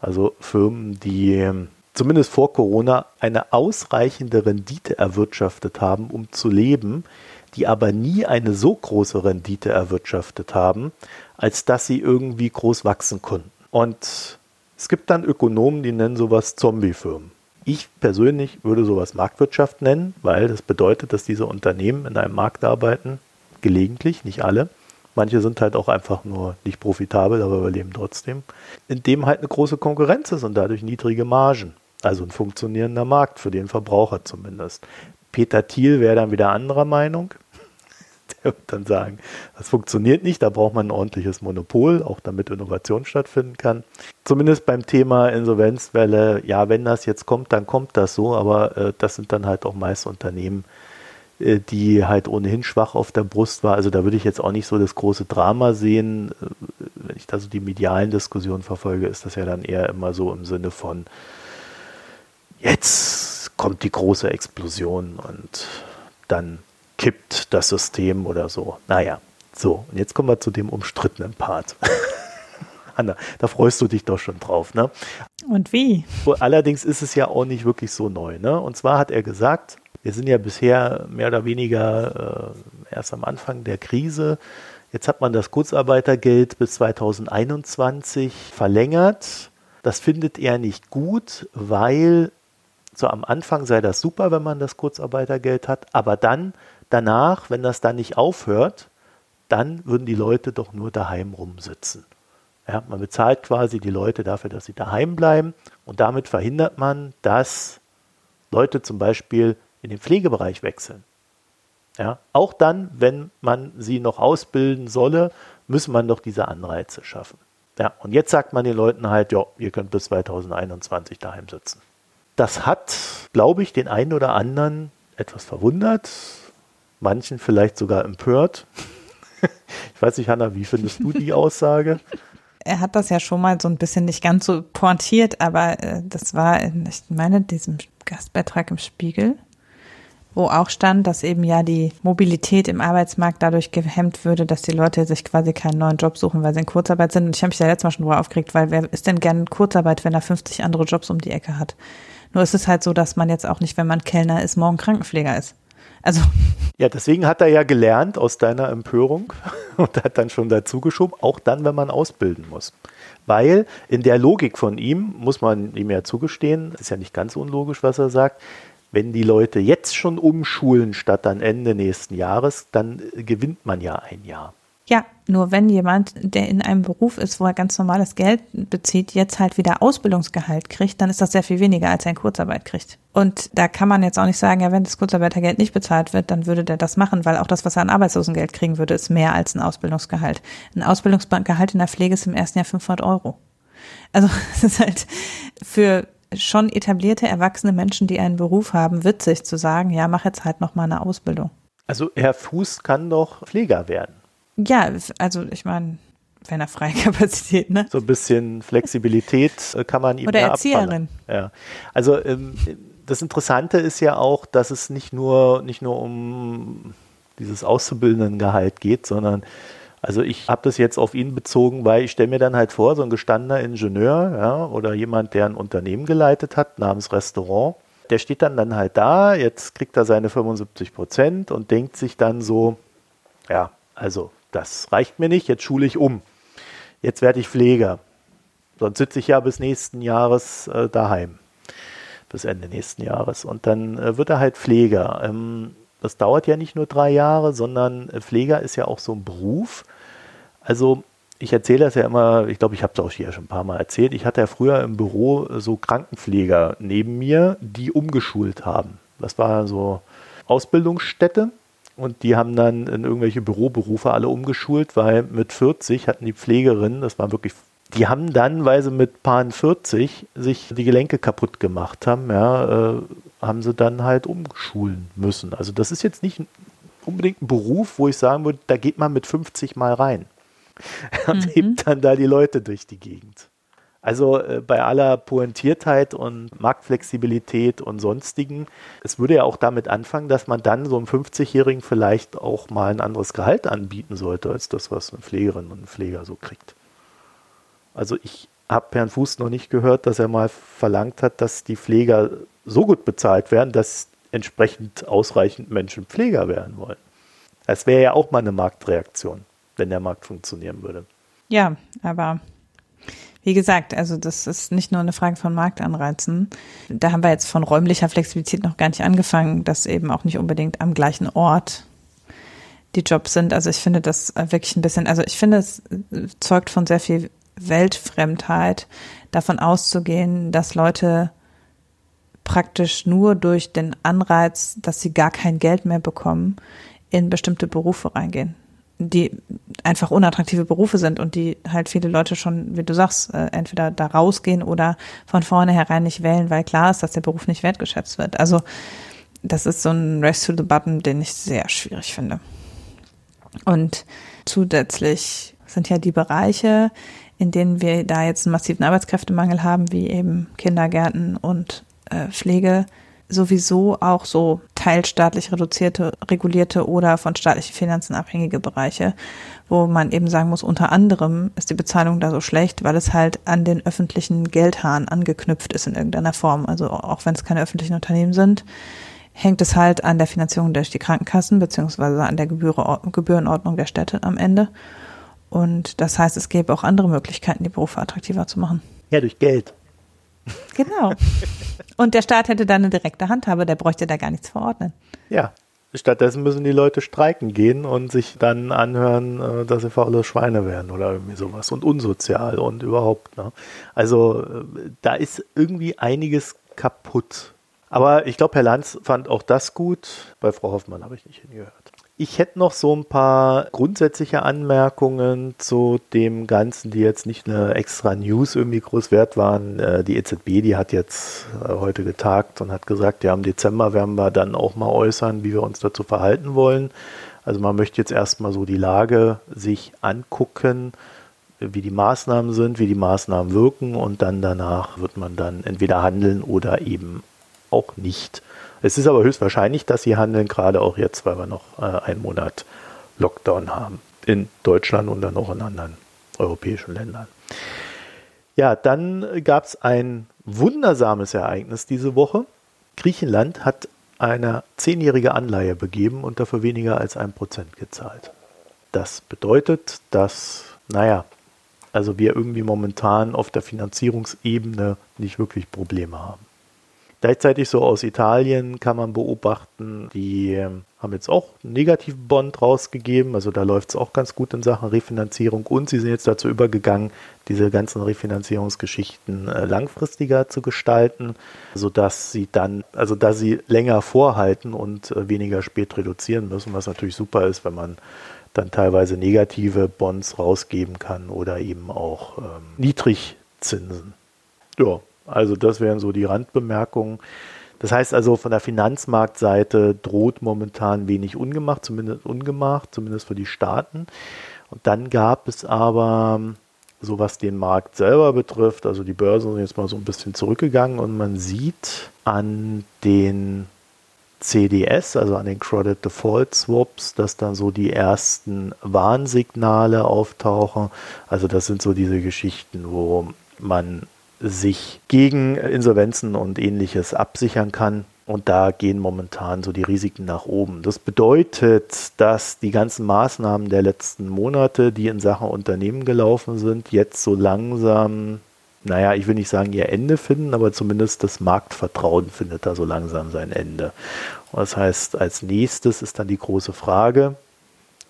Also Firmen, die zumindest vor Corona eine ausreichende Rendite erwirtschaftet haben, um zu leben, die aber nie eine so große Rendite erwirtschaftet haben, als dass sie irgendwie groß wachsen konnten. Und es gibt dann Ökonomen, die nennen sowas Zombie-Firmen. Ich persönlich würde sowas Marktwirtschaft nennen, weil das bedeutet, dass diese Unternehmen in einem Markt arbeiten, gelegentlich, nicht alle. Manche sind halt auch einfach nur nicht profitabel, aber überleben trotzdem. In dem halt eine große Konkurrenz ist und dadurch niedrige Margen. Also ein funktionierender Markt für den Verbraucher zumindest. Peter Thiel wäre dann wieder anderer Meinung. *laughs* Der wird dann sagen, das funktioniert nicht, da braucht man ein ordentliches Monopol, auch damit Innovation stattfinden kann. Zumindest beim Thema Insolvenzwelle, ja, wenn das jetzt kommt, dann kommt das so, aber äh, das sind dann halt auch meist Unternehmen, äh, die halt ohnehin schwach auf der Brust war. Also da würde ich jetzt auch nicht so das große Drama sehen. Äh, wenn ich da so die medialen Diskussionen verfolge, ist das ja dann eher immer so im Sinne von, jetzt kommt die große Explosion und dann kippt das System oder so. Naja, so, und jetzt kommen wir zu dem umstrittenen Part. *laughs* Anna, da freust du dich doch schon drauf, ne? Und wie? Allerdings ist es ja auch nicht wirklich so neu, ne? Und zwar hat er gesagt, wir sind ja bisher mehr oder weniger äh, erst am Anfang der Krise. Jetzt hat man das Kurzarbeitergeld bis 2021 verlängert. Das findet er nicht gut, weil so am Anfang sei das super, wenn man das Kurzarbeitergeld hat, aber dann danach, wenn das dann nicht aufhört, dann würden die Leute doch nur daheim rumsitzen. Ja, man bezahlt quasi die Leute dafür, dass sie daheim bleiben und damit verhindert man, dass Leute zum Beispiel in den Pflegebereich wechseln. Ja, auch dann, wenn man sie noch ausbilden solle, muss man doch diese Anreize schaffen. Ja, und jetzt sagt man den Leuten halt, ja, ihr könnt bis 2021 daheim sitzen. Das hat, glaube ich, den einen oder anderen etwas verwundert, manchen vielleicht sogar empört. ich weiß nicht, Hanna, wie findest du die Aussage? *laughs* Er hat das ja schon mal so ein bisschen nicht ganz so pointiert, aber äh, das war, in, ich meine, diesem Gastbeitrag im Spiegel, wo auch stand, dass eben ja die Mobilität im Arbeitsmarkt dadurch gehemmt würde, dass die Leute sich quasi keinen neuen Job suchen, weil sie in Kurzarbeit sind. Und ich habe mich ja letztes Mal schon drüber aufgeregt, weil wer ist denn gern in Kurzarbeit, wenn er 50 andere Jobs um die Ecke hat? Nur ist es halt so, dass man jetzt auch nicht, wenn man Kellner ist, morgen Krankenpfleger ist. Also. *laughs* Ja, deswegen hat er ja gelernt aus deiner Empörung *laughs* und hat dann schon dazu geschoben, auch dann, wenn man ausbilden muss. Weil in der Logik von ihm, muss man ihm ja zugestehen, ist ja nicht ganz unlogisch, was er sagt, wenn die Leute jetzt schon umschulen statt dann Ende nächsten Jahres, dann gewinnt man ja ein Jahr. Ja, nur wenn jemand, der in einem Beruf ist, wo er ganz normales Geld bezieht, jetzt halt wieder Ausbildungsgehalt kriegt, dann ist das sehr viel weniger, als er in Kurzarbeit kriegt. Und da kann man jetzt auch nicht sagen, ja, wenn das Kurzarbeitergeld nicht bezahlt wird, dann würde der das machen, weil auch das, was er an Arbeitslosengeld kriegen würde, ist mehr als ein Ausbildungsgehalt. Ein Ausbildungsgehalt in der Pflege ist im ersten Jahr 500 Euro. Also *laughs* es ist halt für schon etablierte, erwachsene Menschen, die einen Beruf haben, witzig zu sagen, ja, mach jetzt halt noch mal eine Ausbildung. Also Herr Fuß kann doch Pfleger werden. Ja, also ich meine, wenn er freie *laughs* Kapazität, ne? So ein bisschen Flexibilität äh, kann man ihm Oder ja Erzieherin. Ja. Also ähm, das Interessante ist ja auch, dass es nicht nur, nicht nur um dieses Auszubildendengehalt geht, sondern also ich habe das jetzt auf ihn bezogen, weil ich stelle mir dann halt vor, so ein gestandener Ingenieur ja, oder jemand, der ein Unternehmen geleitet hat namens Restaurant, der steht dann dann halt da, jetzt kriegt er seine 75 Prozent und denkt sich dann so, ja, also das reicht mir nicht, jetzt schule ich um. Jetzt werde ich Pfleger. Sonst sitze ich ja bis nächsten Jahres äh, daheim. Bis Ende nächsten Jahres. Und dann äh, wird er halt Pfleger. Ähm, das dauert ja nicht nur drei Jahre, sondern äh, Pfleger ist ja auch so ein Beruf. Also ich erzähle das ja immer, ich glaube, ich habe es auch hier schon ein paar Mal erzählt. Ich hatte ja früher im Büro so Krankenpfleger neben mir, die umgeschult haben. Das war so Ausbildungsstätte und die haben dann in irgendwelche Büroberufe alle umgeschult, weil mit 40 hatten die Pflegerinnen, das war wirklich, die haben dann, weil sie mit Paaren 40 sich die Gelenke kaputt gemacht haben, ja, äh, haben sie dann halt umschulen müssen. Also das ist jetzt nicht unbedingt ein Beruf, wo ich sagen würde, da geht man mit 50 mal rein *laughs* und mhm. hebt dann da die Leute durch die Gegend. Also äh, bei aller Pointiertheit und Marktflexibilität und sonstigen, es würde ja auch damit anfangen, dass man dann so einem 50-Jährigen vielleicht auch mal ein anderes Gehalt anbieten sollte, als das, was eine Pflegerin und ein Pfleger so kriegt. Also ich habe Herrn Fuß noch nicht gehört, dass er mal verlangt hat, dass die Pfleger so gut bezahlt werden, dass entsprechend ausreichend Menschen Pfleger werden wollen. Das wäre ja auch mal eine Marktreaktion, wenn der Markt funktionieren würde. Ja, aber wie gesagt, also das ist nicht nur eine Frage von Marktanreizen. Da haben wir jetzt von räumlicher Flexibilität noch gar nicht angefangen, dass eben auch nicht unbedingt am gleichen Ort die Jobs sind. Also ich finde das wirklich ein bisschen, also ich finde es zeugt von sehr viel Weltfremdheit, davon auszugehen, dass Leute praktisch nur durch den Anreiz, dass sie gar kein Geld mehr bekommen, in bestimmte Berufe reingehen die einfach unattraktive Berufe sind und die halt viele Leute schon, wie du sagst, äh, entweder da rausgehen oder von vornherein nicht wählen, weil klar ist, dass der Beruf nicht wertgeschätzt wird. Also das ist so ein Race to the Button, den ich sehr schwierig finde. Und zusätzlich sind ja die Bereiche, in denen wir da jetzt einen massiven Arbeitskräftemangel haben, wie eben Kindergärten und äh, Pflege, sowieso auch so teilstaatlich reduzierte, regulierte oder von staatlichen Finanzen abhängige Bereiche, wo man eben sagen muss, unter anderem ist die Bezahlung da so schlecht, weil es halt an den öffentlichen Geldhahn angeknüpft ist in irgendeiner Form. Also auch wenn es keine öffentlichen Unternehmen sind, hängt es halt an der Finanzierung durch die Krankenkassen beziehungsweise an der Gebührenordnung der Städte am Ende. Und das heißt, es gäbe auch andere Möglichkeiten, die Berufe attraktiver zu machen. Ja, durch Geld. Genau. Und der Staat hätte da eine direkte Handhabe, der bräuchte da gar nichts verordnen. Ja. Stattdessen müssen die Leute streiken gehen und sich dann anhören, äh, dass sie faule Schweine werden oder irgendwie sowas und unsozial und überhaupt. Ne? Also äh, da ist irgendwie einiges kaputt. Aber ich glaube, Herr Lanz fand auch das gut. Bei Frau Hoffmann habe ich nicht hingehört. Ich hätte noch so ein paar grundsätzliche Anmerkungen zu dem Ganzen, die jetzt nicht eine extra News irgendwie groß wert waren. Äh, die EZB, die hat jetzt äh, heute getagt und hat gesagt, ja, im Dezember werden wir dann auch mal äußern, wie wir uns dazu verhalten wollen. Also man möchte jetzt erstmal so die Lage sich angucken, wie die Maßnahmen sind, wie die Maßnahmen wirken und dann danach wird man dann entweder handeln oder eben auch nicht. Es ist aber höchstwahrscheinlich, dass sie handeln, gerade auch jetzt, weil wir noch äh, einen Monat Lockdown haben. In Deutschland und dann auch in anderen europäischen Ländern. Ja, dann gab es ein wundersames Ereignis diese Woche. Griechenland hat eine zehnjährige Anleihe begeben und dafür weniger als ein Prozent gezahlt. Das bedeutet, dass, naja, also wir irgendwie momentan auf der Finanzierungsebene nicht wirklich Probleme haben. Gleichzeitig so aus Italien kann man beobachten, die ähm, haben jetzt auch einen negativen Bond rausgegeben. Also da läuft es auch ganz gut in Sachen Refinanzierung. Und sie sind jetzt dazu übergegangen, diese ganzen Refinanzierungsgeschichten äh, langfristiger zu gestalten, sodass sie dann, also da sie länger vorhalten und äh, weniger spät reduzieren müssen, was natürlich super ist, wenn man dann teilweise negative Bonds rausgeben kann oder eben auch ähm, Niedrigzinsen. Ja, also das wären so die Randbemerkungen. Das heißt also, von der Finanzmarktseite droht momentan wenig ungemacht, zumindest ungemacht, zumindest für die Staaten. Und dann gab es aber, so was den Markt selber betrifft, also die Börsen sind jetzt mal so ein bisschen zurückgegangen und man sieht an den CDS, also an den Credit Default Swaps, dass dann so die ersten Warnsignale auftauchen. Also das sind so diese Geschichten, wo man sich gegen Insolvenzen und ähnliches absichern kann. Und da gehen momentan so die Risiken nach oben. Das bedeutet, dass die ganzen Maßnahmen der letzten Monate, die in Sachen Unternehmen gelaufen sind, jetzt so langsam, naja, ich will nicht sagen ihr Ende finden, aber zumindest das Marktvertrauen findet da so langsam sein Ende. Und das heißt, als nächstes ist dann die große Frage,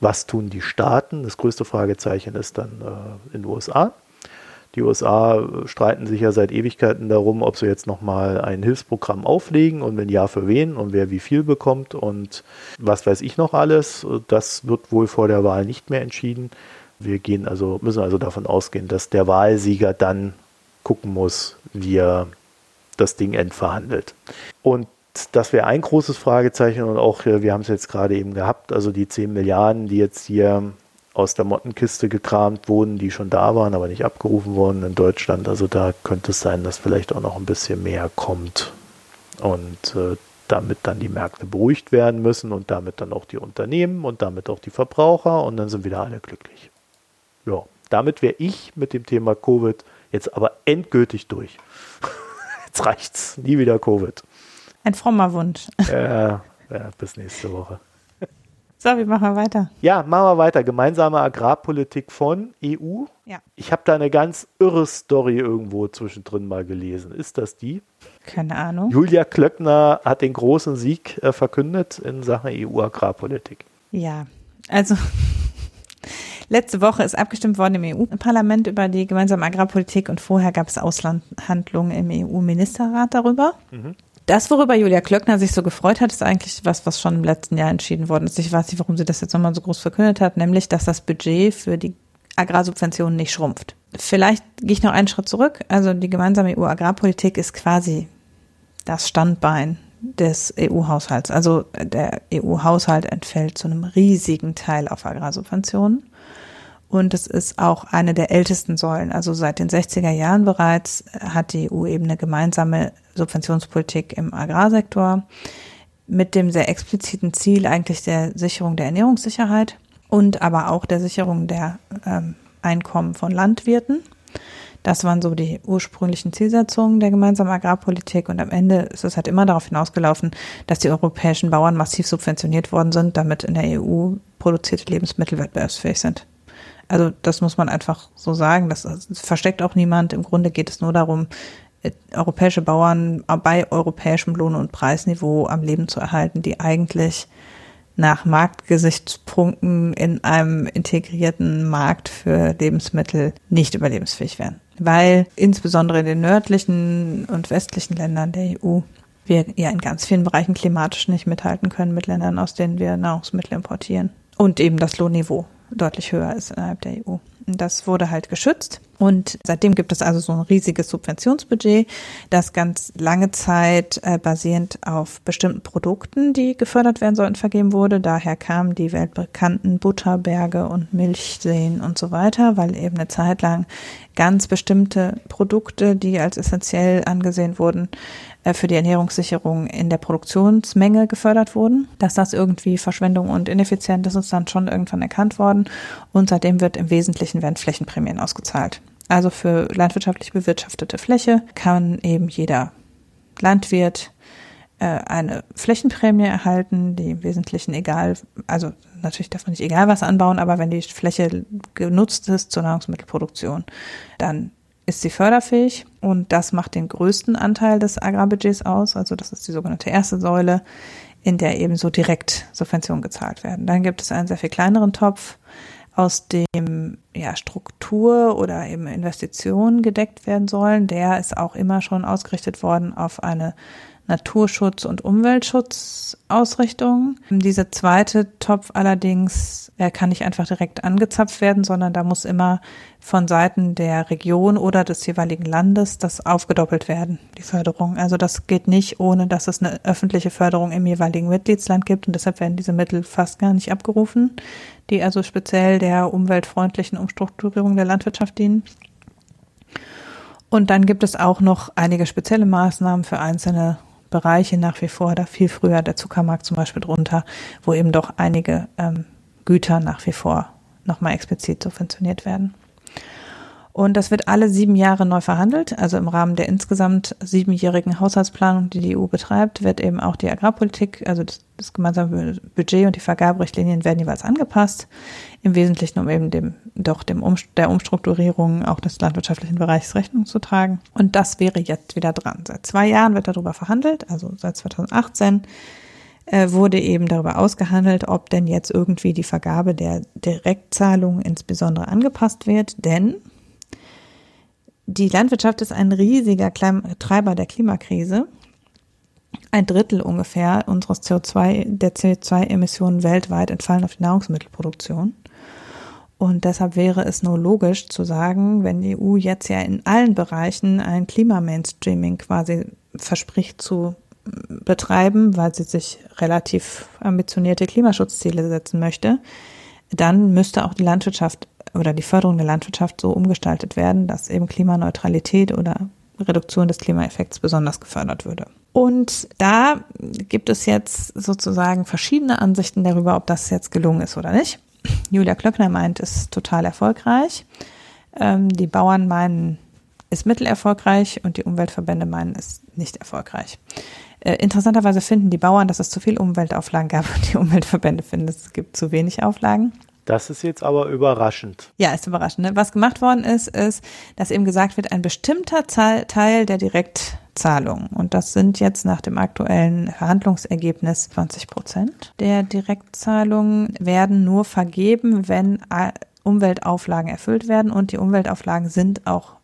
was tun die Staaten? Das größte Fragezeichen ist dann äh, in den USA. Die USA streiten sich ja seit Ewigkeiten darum, ob sie jetzt nochmal ein Hilfsprogramm auflegen und wenn ja, für wen und wer wie viel bekommt und was weiß ich noch alles. Das wird wohl vor der Wahl nicht mehr entschieden. Wir gehen also, müssen also davon ausgehen, dass der Wahlsieger dann gucken muss, wie er das Ding endverhandelt. Und das wäre ein großes Fragezeichen und auch, äh, wir haben es jetzt gerade eben gehabt, also die 10 Milliarden, die jetzt hier aus der Mottenkiste gekramt wurden, die schon da waren, aber nicht abgerufen wurden in Deutschland. Also da könnte es sein, dass vielleicht auch noch ein bisschen mehr kommt und äh, damit dann die Märkte beruhigt werden müssen und damit dann auch die Unternehmen und damit auch die Verbraucher und dann sind wieder alle glücklich. Ja, damit wäre ich mit dem Thema Covid jetzt aber endgültig durch. *laughs* jetzt reicht's, nie wieder Covid. Ein frommer Wunsch. Ja, ja bis nächste Woche. So, wie machen wir weiter? Ja, machen wir weiter. Gemeinsame Agrarpolitik von EU. Ja. Ich habe da eine ganz irre Story irgendwo zwischendrin mal gelesen. Ist das die? Keine Ahnung. Julia Klöckner hat den großen Sieg äh, verkündet in Sachen EU-Agrarpolitik. Ja, also *laughs* letzte Woche ist abgestimmt worden im EU-Parlament über die gemeinsame Agrarpolitik und vorher gab es Auslandhandlungen im EU-Ministerrat darüber. Mhm. Das, worüber Julia Klöckner sich so gefreut hat, ist eigentlich was, was schon im letzten Jahr entschieden worden ist. Ich weiß nicht, warum sie das jetzt nochmal so groß verkündet hat, nämlich, dass das Budget für die Agrarsubventionen nicht schrumpft. Vielleicht gehe ich noch einen Schritt zurück. Also die gemeinsame EU-Agrarpolitik ist quasi das Standbein des EU-Haushalts. Also der EU-Haushalt entfällt zu einem riesigen Teil auf Agrarsubventionen. Und es ist auch eine der ältesten Säulen. Also seit den 60er Jahren bereits hat die EU eben eine gemeinsame Subventionspolitik im Agrarsektor mit dem sehr expliziten Ziel eigentlich der Sicherung der Ernährungssicherheit und aber auch der Sicherung der ähm, Einkommen von Landwirten. Das waren so die ursprünglichen Zielsetzungen der gemeinsamen Agrarpolitik und am Ende ist es halt immer darauf hinausgelaufen, dass die europäischen Bauern massiv subventioniert worden sind, damit in der EU produzierte Lebensmittel wettbewerbsfähig sind. Also das muss man einfach so sagen. Das, versteckt auch niemand. Im Grunde geht es nur darum, äh, europäische Bauern bei europäischem Lohn- und Preisniveau am Leben zu erhalten, die eigentlich nach Marktgesichtspunkten in einem integrierten Markt für Lebensmittel nicht überlebensfähig wären. Weil insbesondere in den nördlichen und westlichen Ländern der EU wir ja in ganz vielen Bereichen klimatisch nicht mithalten können mit Ländern, aus denen wir Nahrungsmittel importieren. Und eben das Lohnniveau deutlich höher ist innerhalb der EU. Das wurde halt geschützt und seitdem gibt es also so ein riesiges Subventionsbudget, das ganz lange Zeit äh, basierend auf bestimmten Produkten, die gefördert werden sollten, vergeben wurde. Daher kamen die weltbekannten Butterberge und Milchseen und so weiter, weil eben eine Zeit lang ganz bestimmte Produkte, die als essentiell angesehen wurden, für die Ernährungssicherung in der Produktionsmenge gefördert wurden. Dass das irgendwie Verschwendung und ineffizient ist, ist dann schon irgendwann erkannt worden. Und seitdem wird im Wesentlichen werden Flächenprämien ausgezahlt. Also für landwirtschaftlich bewirtschaftete Fläche kann eben jeder Landwirt äh, eine Flächenprämie erhalten, die im Wesentlichen egal, also natürlich darf man nicht egal was anbauen, aber wenn die Fläche genutzt ist zur Nahrungsmittelproduktion, dann ist sie förderfähig und das macht den größten Anteil des Agrarbudgets aus. Also das ist die sogenannte erste Säule, in der eben so direkt Subventionen gezahlt werden. Dann gibt es einen sehr viel kleineren Topf, aus dem ja, Struktur oder eben Investitionen gedeckt werden sollen. Der ist auch immer schon ausgerichtet worden auf eine Naturschutz- und Umweltschutzausrichtung. Dieser zweite Topf allerdings er kann nicht einfach direkt angezapft werden, sondern da muss immer von Seiten der Region oder des jeweiligen Landes das aufgedoppelt werden, die Förderung. Also das geht nicht, ohne dass es eine öffentliche Förderung im jeweiligen Mitgliedsland gibt und deshalb werden diese Mittel fast gar nicht abgerufen, die also speziell der umweltfreundlichen Umstrukturierung der Landwirtschaft dienen. Und dann gibt es auch noch einige spezielle Maßnahmen für einzelne Bereiche nach wie vor, da viel früher der Zuckermarkt zum Beispiel drunter, wo eben doch einige ähm, Güter nach wie vor nochmal explizit subventioniert werden. Und das wird alle sieben Jahre neu verhandelt. Also im Rahmen der insgesamt siebenjährigen Haushaltsplanung, die die EU betreibt, wird eben auch die Agrarpolitik, also das, das gemeinsame Budget und die Vergaberichtlinien werden jeweils angepasst. Im Wesentlichen, um eben dem, doch dem um, der Umstrukturierung auch des landwirtschaftlichen Bereichs Rechnung zu tragen. Und das wäre jetzt wieder dran. Seit zwei Jahren wird darüber verhandelt, also seit 2018 äh, wurde eben darüber ausgehandelt, ob denn jetzt irgendwie die Vergabe der Direktzahlungen insbesondere angepasst wird, denn die Landwirtschaft ist ein riesiger Treiber der Klimakrise. Ein Drittel ungefähr unseres CO2, der CO2-Emissionen weltweit entfallen auf die Nahrungsmittelproduktion. Und deshalb wäre es nur logisch zu sagen, wenn die EU jetzt ja in allen Bereichen ein Klimamainstreaming quasi verspricht zu betreiben, weil sie sich relativ ambitionierte Klimaschutzziele setzen möchte, dann müsste auch die Landwirtschaft oder die Förderung der Landwirtschaft so umgestaltet werden, dass eben Klimaneutralität oder Reduktion des Klimaeffekts besonders gefördert würde. Und da gibt es jetzt sozusagen verschiedene Ansichten darüber, ob das jetzt gelungen ist oder nicht. Julia Klöckner meint, es ist total erfolgreich. Ähm, die Bauern meinen, ist mittelerfolgreich und die Umweltverbände meinen, ist nicht erfolgreich. Äh, interessanterweise finden die Bauern, dass es zu viel Umweltauflagen gab *laughs* und die Umweltverbände finden, es gibt zu wenig Auflagen. Das ist jetzt aber überraschend. Ja, ist überraschend. Ne? Was gemacht worden ist, ist, dass eben gesagt wird, ein bestimmter Teil der Direktzahlungen, und das sind jetzt nach dem aktuellen Verhandlungsergebnis 20 Prozent der Direktzahlungen, werden nur vergeben, wenn Umweltauflagen erfüllt werden und die Umweltauflagen sind auch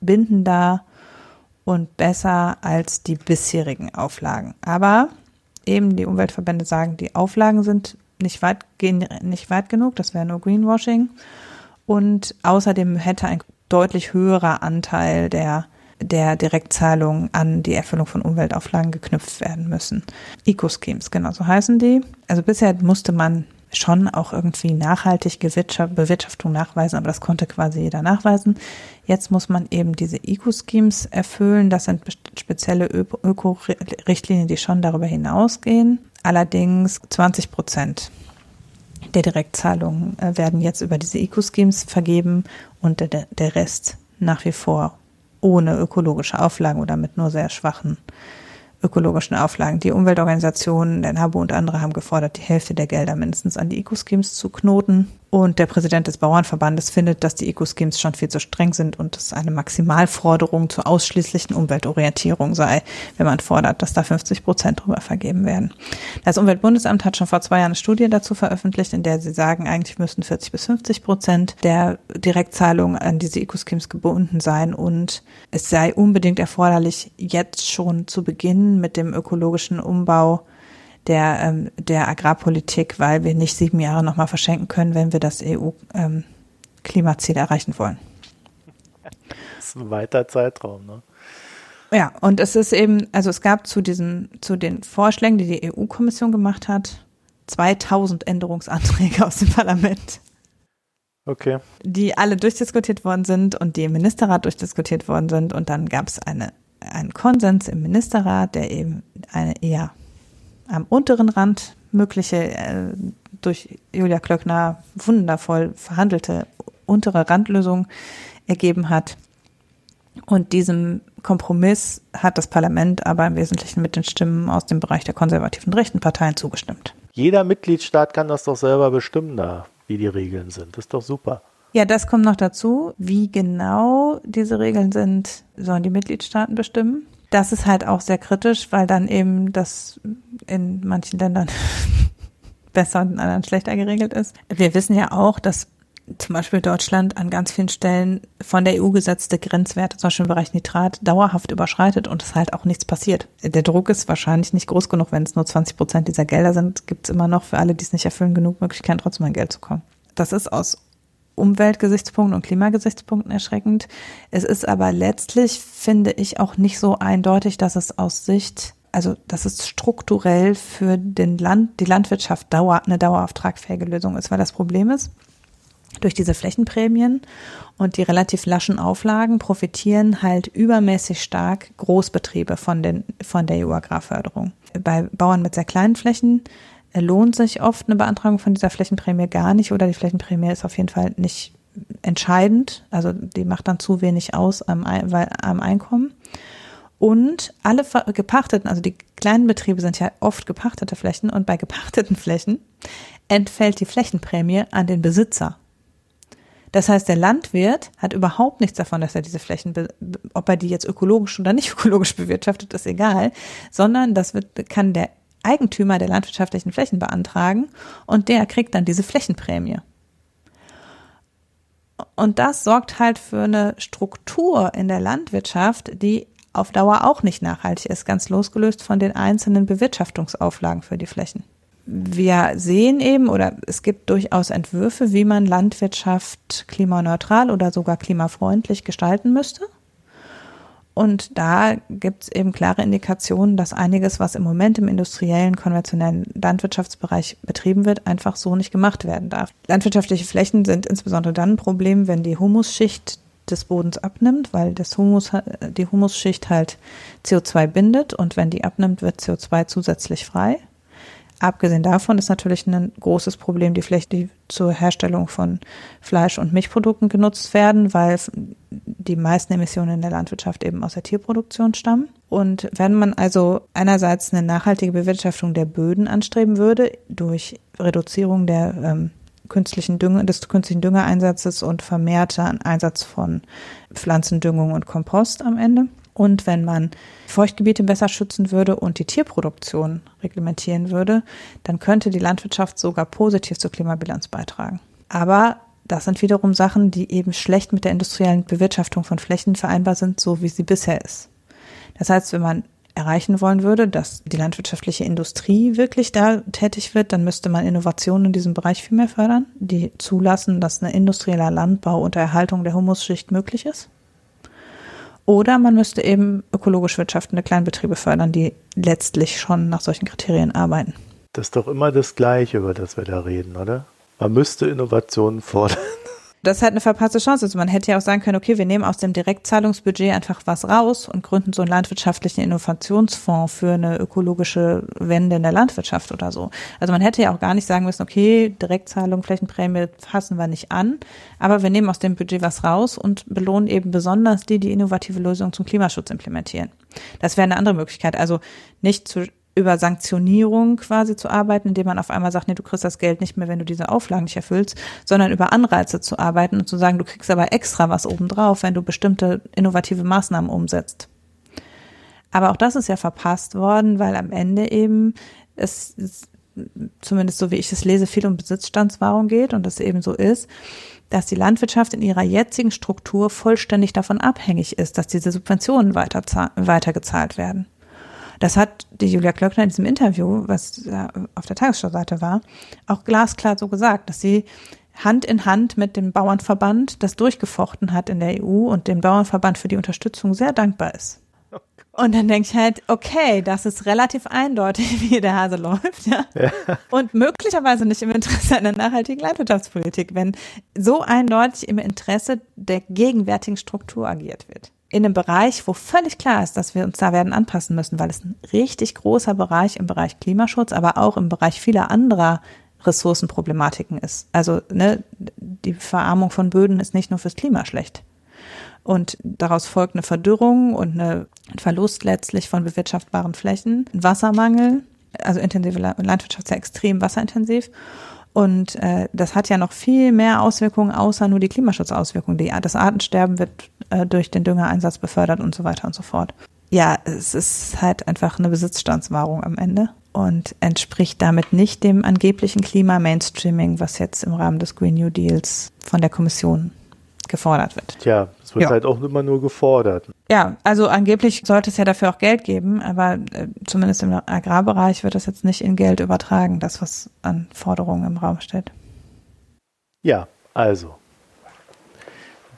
bindender und besser als die bisherigen Auflagen. Aber eben die Umweltverbände sagen, die Auflagen sind nicht weit, gehen nicht weit genug, das wäre nur Greenwashing. Und außerdem hätte ein deutlich höherer Anteil der, der Direktzahlungen an die Erfüllung von Umweltauflagen geknüpft werden müssen. Eco-Schemes, genau so heißen die. Also bisher musste man schon auch irgendwie nachhaltig Bewirtschaftung nachweisen, aber das konnte quasi jeder nachweisen. Jetzt muss man eben diese Eco-Schemes erfüllen. Das sind spezielle Öko-Richtlinien, die schon darüber hinausgehen. Allerdings 20 Prozent der Direktzahlungen äh, werden jetzt über diese Eco-Schemes vergeben und der, der Rest nach wie vor ohne ökologische Auflagen oder mit nur sehr schwachen ökologischen Auflagen. Die Umweltorganisationen, der NABU und andere haben gefordert, die Hälfte der Gelder mindestens an die Eco-Schemes zu knoten. Und der Präsident des Bauernverbandes findet, dass die Eco-Schemes schon viel zu streng sind und es eine Maximalforderung zur ausschließlichen Umweltorientierung sei, wenn man fordert, dass da 50 Prozent drüber vergeben werden. Das Umweltbundesamt hat schon vor zwei Jahren eine Studie dazu veröffentlicht, in der sie sagen, eigentlich müssten 40 bis 50 Prozent der Direktzahlungen an diese Eco-Schemes gebunden sein und es sei unbedingt erforderlich, jetzt schon zu beginnen mit dem ökologischen Umbau der, ähm, der Agrarpolitik, weil wir nicht sieben Jahre nochmal verschenken können, wenn wir das EU-Klimaziel ähm, erreichen wollen. Das ist ein weiter Zeitraum, ne? Ja, und es ist eben, also es gab zu diesem, zu den Vorschlägen, die die EU-Kommission gemacht hat, 2000 Änderungsanträge *laughs* aus dem Parlament. Okay. Die alle durchdiskutiert worden sind und die im Ministerrat durchdiskutiert worden sind. Und dann gab es eine, einen Konsens im Ministerrat, der eben eine eher am unteren Rand mögliche äh, durch Julia Klöckner wundervoll verhandelte untere Randlösung ergeben hat. Und diesem Kompromiss hat das Parlament aber im Wesentlichen mit den Stimmen aus dem Bereich der konservativen rechten Parteien zugestimmt. Jeder Mitgliedstaat kann das doch selber bestimmen, da, wie die Regeln sind. Das ist doch super. Ja, das kommt noch dazu. Wie genau diese Regeln sind, sollen die Mitgliedstaaten bestimmen das ist halt auch sehr kritisch, weil dann eben das in manchen Ländern *laughs* besser und in anderen schlechter geregelt ist. Wir wissen ja auch, dass zum Beispiel Deutschland an ganz vielen Stellen von der EU gesetzte Grenzwerte, zum Beispiel im Bereich Nitrat, dauerhaft überschreitet und es halt auch nichts passiert. Der Druck ist wahrscheinlich nicht groß genug, wenn es nur 20 Prozent dieser Gelder sind, gibt es immer noch für alle, die es nicht erfüllen, genug Möglichkeiten, trotzdem an Geld zu kommen. Das ist aus Umweltgesichtspunkten und Klimagesichtspunkten erschreckend. Es ist aber letztlich, finde ich, auch nicht so eindeutig, dass es aus Sicht, also dass es strukturell für den Land, die Landwirtschaft dauer, eine dauerhaft tragfähige Lösung ist, weil das Problem ist, durch diese Flächenprämien und die relativ laschen Auflagen profitieren halt übermäßig stark Großbetriebe von, den, von der EU-Agrarförderung. Bei Bauern mit sehr kleinen Flächen lohnt sich oft eine Beantragung von dieser Flächenprämie gar nicht oder die Flächenprämie ist auf jeden Fall nicht entscheidend. Also die macht dann zu wenig aus am, am Einkommen. Und alle gepachteten, also die kleinen Betriebe sind ja oft gepachtete Flächen und bei gepachteten Flächen entfällt die Flächenprämie an den Besitzer. Das heißt, der Landwirt hat überhaupt nichts davon, dass er diese Flächen, ob er die jetzt ökologisch oder nicht *laughs* ökologisch bewirtschaftet, ist egal, sondern das wird, kann der Eigentümer der landwirtschaftlichen Flächen beantragen und der kriegt dann diese Flächenprämie. Und das sorgt halt für eine Struktur in der Landwirtschaft, die auf Dauer auch nicht nachhaltig ist, ganz losgelöst von den einzelnen Bewirtschaftungsauflagen für die Flächen. Wir sehen eben, oder es gibt durchaus Entwürfe, wie man Landwirtschaft klimaneutral oder sogar klimafreundlich gestalten müsste. Und da gibt es eben klare Indikationen, dass einiges, was im Moment im industriellen, konventionellen Landwirtschaftsbereich betrieben wird, einfach so nicht gemacht werden darf. Landwirtschaftliche Flächen sind insbesondere dann ein Problem, wenn die Humusschicht des Bodens abnimmt, weil das Humus, die Humusschicht halt CO2 bindet und wenn die abnimmt, wird CO2 zusätzlich frei. Abgesehen davon ist natürlich ein großes Problem die Flächen, die zur Herstellung von Fleisch- und Milchprodukten genutzt werden, weil die meisten Emissionen in der Landwirtschaft eben aus der Tierproduktion stammen. Und wenn man also einerseits eine nachhaltige Bewirtschaftung der Böden anstreben würde, durch Reduzierung der ähm, künstlichen Dünger, des künstlichen Düngereinsatzes und vermehrter Einsatz von Pflanzendüngung und Kompost am Ende, und wenn man Feuchtgebiete besser schützen würde und die Tierproduktion reglementieren würde, dann könnte die Landwirtschaft sogar positiv zur Klimabilanz beitragen. Aber das sind wiederum Sachen, die eben schlecht mit der industriellen Bewirtschaftung von Flächen vereinbar sind, so wie sie bisher ist. Das heißt, wenn man erreichen wollen würde, dass die landwirtschaftliche Industrie wirklich da tätig wird, dann müsste man Innovationen in diesem Bereich viel mehr fördern, die zulassen, dass ein industrieller Landbau unter Erhaltung der Humusschicht möglich ist. Oder man müsste eben ökologisch wirtschaftende Kleinbetriebe fördern, die letztlich schon nach solchen Kriterien arbeiten. Das ist doch immer das Gleiche, über das wir da reden, oder? Man müsste Innovationen fordern das ist halt eine verpasste Chance. Also man hätte ja auch sagen können, okay, wir nehmen aus dem Direktzahlungsbudget einfach was raus und gründen so einen landwirtschaftlichen Innovationsfonds für eine ökologische Wende in der Landwirtschaft oder so. Also man hätte ja auch gar nicht sagen müssen, okay, Direktzahlung, Flächenprämie fassen wir nicht an, aber wir nehmen aus dem Budget was raus und belohnen eben besonders die, die innovative Lösungen zum Klimaschutz implementieren. Das wäre eine andere Möglichkeit. Also nicht zu über Sanktionierung quasi zu arbeiten, indem man auf einmal sagt, nee, du kriegst das Geld nicht mehr, wenn du diese Auflagen nicht erfüllst, sondern über Anreize zu arbeiten und zu sagen, du kriegst aber extra was obendrauf, wenn du bestimmte innovative Maßnahmen umsetzt. Aber auch das ist ja verpasst worden, weil am Ende eben es, es zumindest so wie ich es lese, viel um Besitzstandswahrung geht und das eben so ist, dass die Landwirtschaft in ihrer jetzigen Struktur vollständig davon abhängig ist, dass diese Subventionen weiter, weitergezahlt werden. Das hat die Julia Klöckner in diesem Interview, was auf der Tagesschau-Seite war, auch glasklar so gesagt, dass sie Hand in Hand mit dem Bauernverband das durchgefochten hat in der EU und dem Bauernverband für die Unterstützung sehr dankbar ist. Und dann denke ich halt, okay, das ist relativ eindeutig, *laughs* wie der Hase läuft, ja? ja. Und möglicherweise nicht im Interesse einer nachhaltigen Landwirtschaftspolitik, wenn so eindeutig im Interesse der gegenwärtigen Struktur agiert wird in einem Bereich, wo völlig klar ist, dass wir uns da werden anpassen müssen, weil es ein richtig großer Bereich im Bereich Klimaschutz, aber auch im Bereich vieler anderer Ressourcenproblematiken ist. Also ne, die Verarmung von Böden ist nicht nur fürs Klima schlecht. Und daraus folgt eine Verdürrung und ein Verlust letztlich von bewirtschaftbaren Flächen, Wassermangel, also intensive Landwirtschaft ist ja extrem wasserintensiv und äh, das hat ja noch viel mehr Auswirkungen, außer nur die Klimaschutzauswirkungen. Die, das Artensterben wird äh, durch den Düngereinsatz befördert und so weiter und so fort. Ja, es ist halt einfach eine Besitzstandswahrung am Ende und entspricht damit nicht dem angeblichen Klima-Mainstreaming, was jetzt im Rahmen des Green New Deals von der Kommission gefordert wird. Tja, es wird ja. halt auch immer nur gefordert. Ja, also angeblich sollte es ja dafür auch Geld geben, aber äh, zumindest im Agrarbereich wird das jetzt nicht in Geld übertragen, das, was an Forderungen im Raum steht. Ja, also.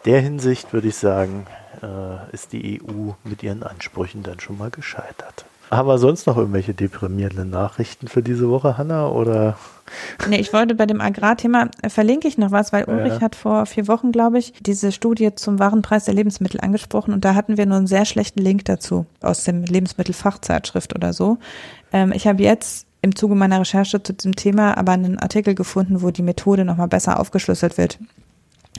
Der Hinsicht würde ich sagen, äh, ist die EU mit ihren Ansprüchen dann schon mal gescheitert. Haben wir sonst noch irgendwelche deprimierenden Nachrichten für diese Woche, Hanna? Oder? Nee, ich wollte bei dem Agrarthema äh, verlinke ich noch was, weil Ulrich ja. hat vor vier Wochen, glaube ich, diese Studie zum Warenpreis der Lebensmittel angesprochen und da hatten wir nur einen sehr schlechten Link dazu aus dem Lebensmittelfachzeitschrift oder so. Ähm, ich habe jetzt im Zuge meiner Recherche zu diesem Thema aber einen Artikel gefunden, wo die Methode nochmal besser aufgeschlüsselt wird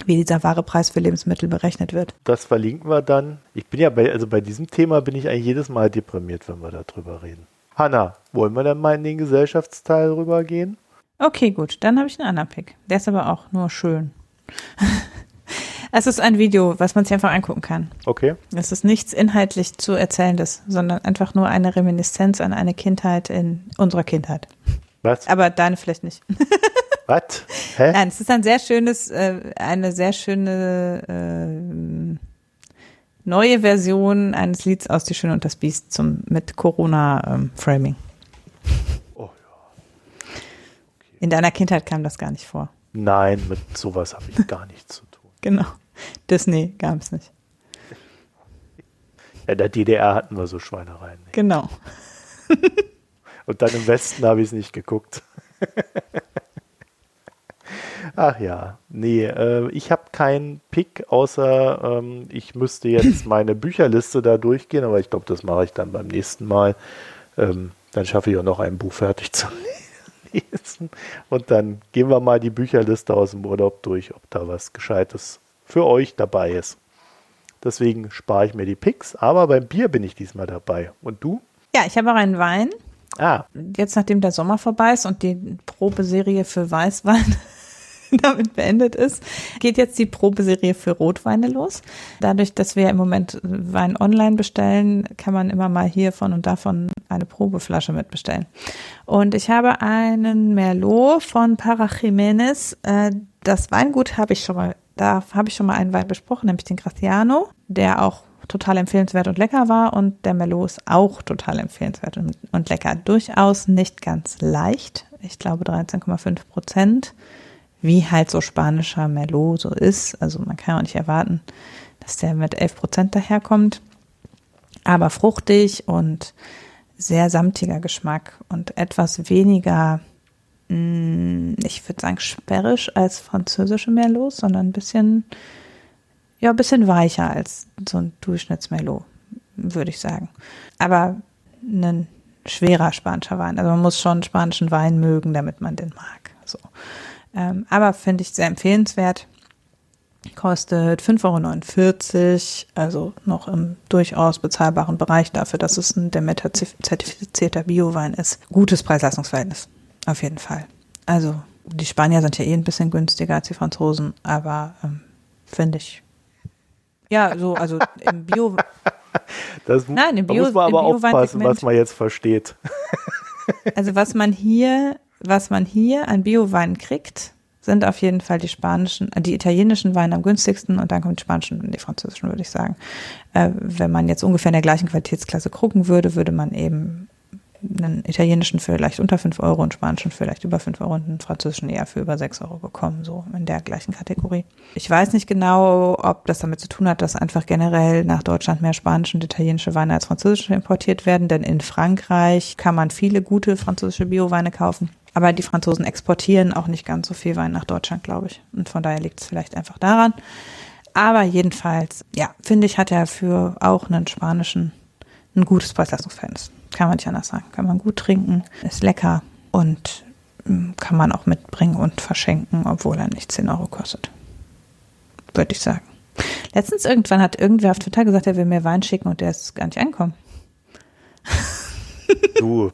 wie dieser wahre Preis für Lebensmittel berechnet wird. Das verlinken wir dann. Ich bin ja bei, also bei diesem Thema bin ich eigentlich jedes Mal deprimiert, wenn wir darüber reden. Hanna, wollen wir dann mal in den Gesellschaftsteil rübergehen? Okay, gut. Dann habe ich einen anderen Pick. Der ist aber auch nur schön. *laughs* Es ist ein Video, was man sich einfach angucken kann. Okay. Es ist nichts inhaltlich zu erzählendes, sondern einfach nur eine Reminiszenz an eine Kindheit in unserer Kindheit. Was? Aber deine vielleicht nicht. *laughs* Was? Hä? Nein, es ist ein sehr schönes, äh, eine sehr schöne äh, neue Version eines Lieds aus Die Schöne und das Biest zum mit Corona-Framing. Oh ja. In deiner Kindheit kam das gar nicht vor. Nein, mit sowas habe ich gar nichts zu tun. *laughs* Genau. Disney gab es nicht. Ja, in der DDR hatten wir so Schweinereien. Nicht. Genau. *laughs* Und dann im Westen habe ich es nicht geguckt. *laughs* Ach ja, nee, äh, ich habe keinen Pick, außer ähm, ich müsste jetzt meine Bücherliste da durchgehen, aber ich glaube, das mache ich dann beim nächsten Mal. Ähm, dann schaffe ich auch noch ein Buch fertig zu *laughs* lesen. Und dann gehen wir mal die Bücherliste aus dem Urlaub durch, ob da was Gescheites für euch dabei ist. Deswegen spare ich mir die Picks, aber beim Bier bin ich diesmal dabei. Und du? Ja, ich habe auch einen Wein. Ah, Jetzt, nachdem der Sommer vorbei ist und die Probeserie für Weißwein *laughs* damit beendet ist, geht jetzt die Probeserie für Rotweine los. Dadurch, dass wir im Moment Wein online bestellen, kann man immer mal hiervon und davon eine Probeflasche mitbestellen. Und ich habe einen Merlot von Para Jiménez. Äh, Das Weingut habe ich schon mal, da habe ich schon mal einen Wein besprochen, nämlich den Graciano, der auch total empfehlenswert und lecker war und der Merlot ist auch total empfehlenswert und, und lecker. Durchaus nicht ganz leicht. Ich glaube 13,5 Prozent wie halt so spanischer Merlot so ist. Also man kann auch nicht erwarten, dass der mit 11 Prozent daherkommt. Aber fruchtig und sehr samtiger Geschmack und etwas weniger, mh, ich würde sagen, sperrisch als französische Merlots, sondern ein bisschen, ja, ein bisschen weicher als so ein Durchschnittsmerlot, würde ich sagen. Aber ein schwerer spanischer Wein. Also man muss schon spanischen Wein mögen, damit man den mag. So. Ähm, aber finde ich sehr empfehlenswert. Kostet 5,49 Euro, also noch im durchaus bezahlbaren Bereich dafür, dass es ein Demeter-zertifizierter Biowein ist. Gutes Preis-Leistungsverhältnis, auf jeden Fall. Also die Spanier sind ja eh ein bisschen günstiger als die Franzosen, aber ähm, finde ich. Ja, so, also im Bio. *laughs* das Nein, im da Bio- muss man aber aufpassen, was man jetzt versteht. *laughs* Also was man hier, was man hier an Bioweinen kriegt, sind auf jeden Fall die spanischen, äh, die italienischen Weine am günstigsten und dann kommen die spanischen und die französischen, würde ich sagen. Äh, wenn man jetzt ungefähr in der gleichen Qualitätsklasse gucken würde, würde man eben einen italienischen für vielleicht unter 5 Euro, einen spanischen für vielleicht über 5 Euro und einen französischen eher für über 6 Euro bekommen, so in der gleichen Kategorie. Ich weiß nicht genau, ob das damit zu tun hat, dass einfach generell nach Deutschland mehr spanische und italienische Weine als französische importiert werden, denn in Frankreich kann man viele gute französische Bioweine kaufen. Aber die Franzosen exportieren auch nicht ganz so viel Wein nach Deutschland, glaube ich. Und von daher liegt es vielleicht einfach daran. Aber jedenfalls, ja, finde ich, hat er für auch einen spanischen ein gutes Preis-Leistungsverhältnis. Kann man nicht anders sagen. Kann man gut trinken, ist lecker und mm, kann man auch mitbringen und verschenken, obwohl er nicht 10 Euro kostet. Würde ich sagen. Letztens irgendwann hat irgendwer auf Twitter gesagt, er will mir Wein schicken und der ist gar nicht angekommen. Du,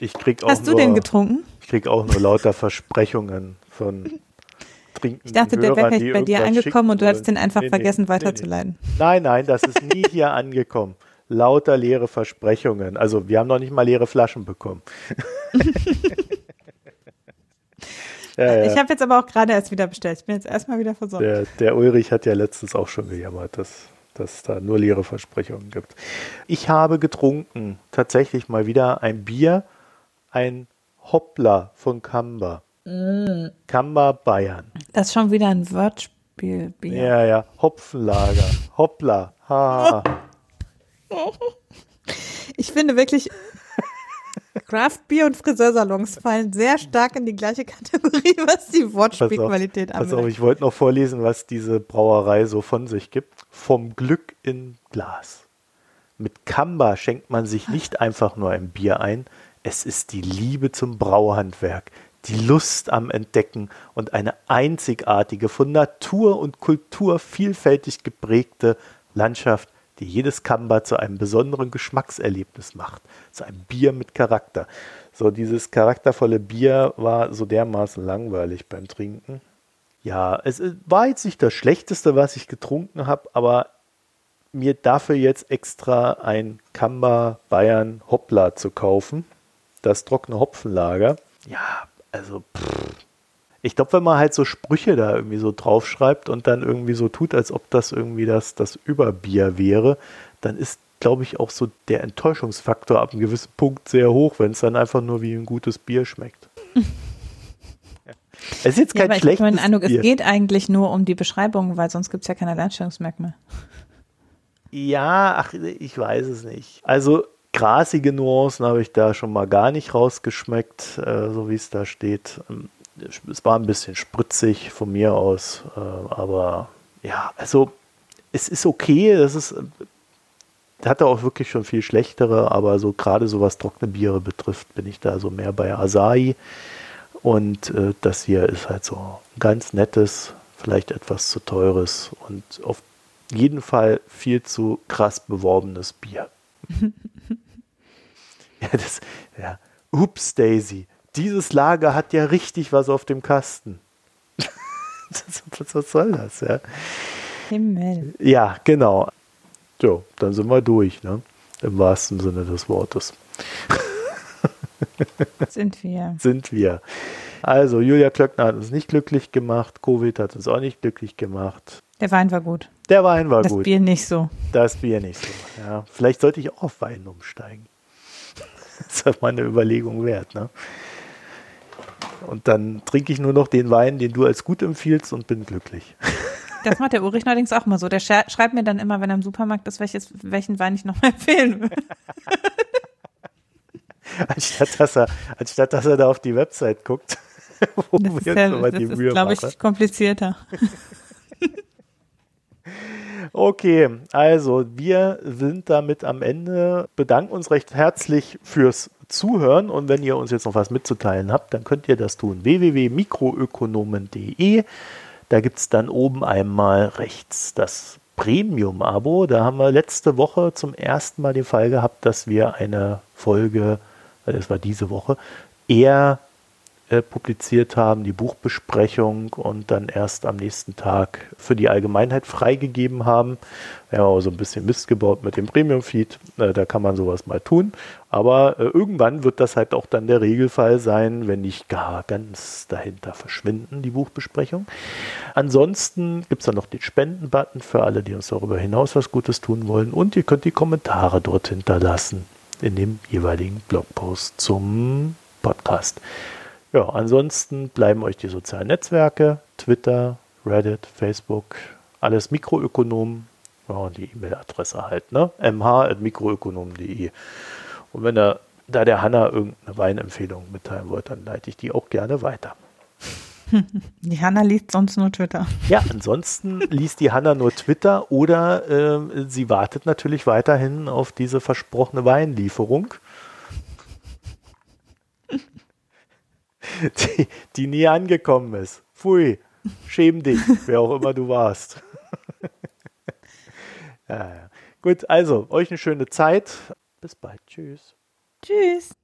ich krieg auch Hast du nur, den getrunken? Ich krieg auch nur lauter Versprechungen von trinkenden Ich dachte, der wäre Hörern, vielleicht bei dir angekommen und du hättest den einfach nee, vergessen nee, weiterzuleiten. Nee. Nein, nein, das ist nie hier *laughs* angekommen. Lauter leere Versprechungen. Also wir haben noch nicht mal leere Flaschen bekommen. *laughs* ja, ja. Ich habe jetzt aber auch gerade erst wieder bestellt. Ich bin jetzt erstmal wieder versorgt. Der, der Ulrich hat ja letztens auch schon gejammert, dass, dass es da nur leere Versprechungen gibt. Ich habe getrunken, tatsächlich mal wieder ein Bier, ein Hoppler von Kamba. Mm. Kamba Bayern. Das ist schon wieder ein Wortspiel. Bier. Ja, ja, Hopfenlager. Hoppla. Ha. *laughs* Ich finde wirklich, Craft Beer und Friseursalons fallen sehr stark in die gleiche Kategorie, was die Wortspielqualität pass auf, ich wollte noch vorlesen, was diese Brauerei so von sich gibt. Vom Glück in Glas. Mit Kamba schenkt man sich nicht einfach nur ein Bier ein, es ist die Liebe zum Brauhandwerk, die Lust am Entdecken und eine einzigartige, von Natur und Kultur vielfältig geprägte Landschaft, die jedes Kamba zu einem besonderen Geschmackserlebnis macht, zu einem Bier mit Charakter. So, dieses charaktervolle Bier war so dermaßen langweilig beim Trinken. Ja, es war jetzt nicht das Schlechteste, was ich getrunken habe, aber mir dafür jetzt extra ein Kamba Bayern Hoppla zu kaufen, das trockene Hopfenlager. Ja, also pff. Ich glaube, wenn man halt so Sprüche da irgendwie so draufschreibt und dann irgendwie so tut, als ob das irgendwie das, das Überbier wäre, dann ist, glaube ich, auch so der Enttäuschungsfaktor ab einem gewissen Punkt sehr hoch, wenn es dann einfach nur wie ein gutes Bier schmeckt. *laughs* Es ist jetzt kein ja, schlechtes ich Eindruck, Bier. Es geht eigentlich nur um die Beschreibung, weil sonst gibt es ja keine Alleinstellungsmerkmale. Ja, ach, ich weiß es nicht. Also grasige Nuancen habe ich da schon mal gar nicht rausgeschmeckt, äh, so wie es da steht. Es war ein bisschen spritzig von mir aus, äh, aber ja, also es ist okay. Das ist hatte auch wirklich schon viel schlechtere, aber so gerade so was trockene Biere betrifft, bin ich da so mehr bei Asahi. Und äh, das hier ist halt so ein ganz nettes, vielleicht etwas zu teures und auf jeden Fall viel zu krass beworbenes Bier. *laughs* *laughs* ja, das, ja. Ups, Daisy. Dieses Lager hat ja richtig was auf dem Kasten. *laughs* was soll das, ja? Himmel. Ja, genau. So, dann sind wir durch, ne? Im wahrsten Sinne des Wortes. *laughs* Sind wir. Sind wir. Also, Julia Klöckner hat uns nicht glücklich gemacht. Covid hat uns auch nicht glücklich gemacht. Der Wein war gut. Der Wein war das gut. Das Bier nicht so. Das Bier nicht so. Ja, vielleicht sollte ich auch auf Wein umsteigen. *laughs* Das ist halt meine Überlegung wert. Ne? Und dann trinke ich nur noch den Wein, den du als gut empfiehlst und bin glücklich. *laughs* Das macht der Ulrich allerdings auch mal so. Der schreibt mir dann immer, wenn er im Supermarkt ist, welches, welchen Wein ich nochmal empfehlen würde. *laughs* anstatt, dass er, anstatt dass er da auf die Website guckt, *laughs* wo das wir ja, das ist, glaube ich, komplizierter. Okay, also wir sind damit am Ende, bedanken uns recht herzlich fürs Zuhören und wenn ihr uns jetzt noch was mitzuteilen habt, dann könnt ihr das tun. www.mikroökonomen.de Da gibt es dann oben einmal rechts das Premium-Abo. Da haben wir letzte Woche zum ersten Mal den Fall gehabt, dass wir eine Folge, das war diese Woche, eher äh, publiziert haben, die Buchbesprechung und dann erst am nächsten Tag für die Allgemeinheit freigegeben haben. Wir haben auch so ein bisschen Mist gebaut mit dem Premium-Feed, äh, da kann man sowas mal tun. Aber äh, irgendwann wird das halt auch dann der Regelfall sein, wenn nicht gar ganz dahinter verschwinden, die Buchbesprechung. Ansonsten gibt es dann noch den Spenden-Button für alle, die uns darüber hinaus was Gutes tun wollen. Und ihr könnt die Kommentare dort hinterlassen in dem jeweiligen Blogpost zum Podcast. Ja, ansonsten bleiben euch die sozialen Netzwerke, Twitter, Reddit, Facebook, alles Mikroökonomen. Ja, die E-Mail-Adresse halt, ne? mh.mikroökonomen.de. Und wenn da, da der Hanna irgendeine Weinempfehlung mitteilen wollt, dann leite ich die auch gerne weiter. *laughs* Die Hanna liest sonst nur Twitter. Ja, ansonsten *laughs* liest die Hanna nur Twitter oder äh, sie wartet natürlich weiterhin auf diese versprochene Weinlieferung. Die, die nie angekommen ist. Pfui, schäm dich, wer auch immer du warst. *laughs* ja, ja. Gut, also euch eine schöne Zeit. Bis bald. Tschüss. Tschüss.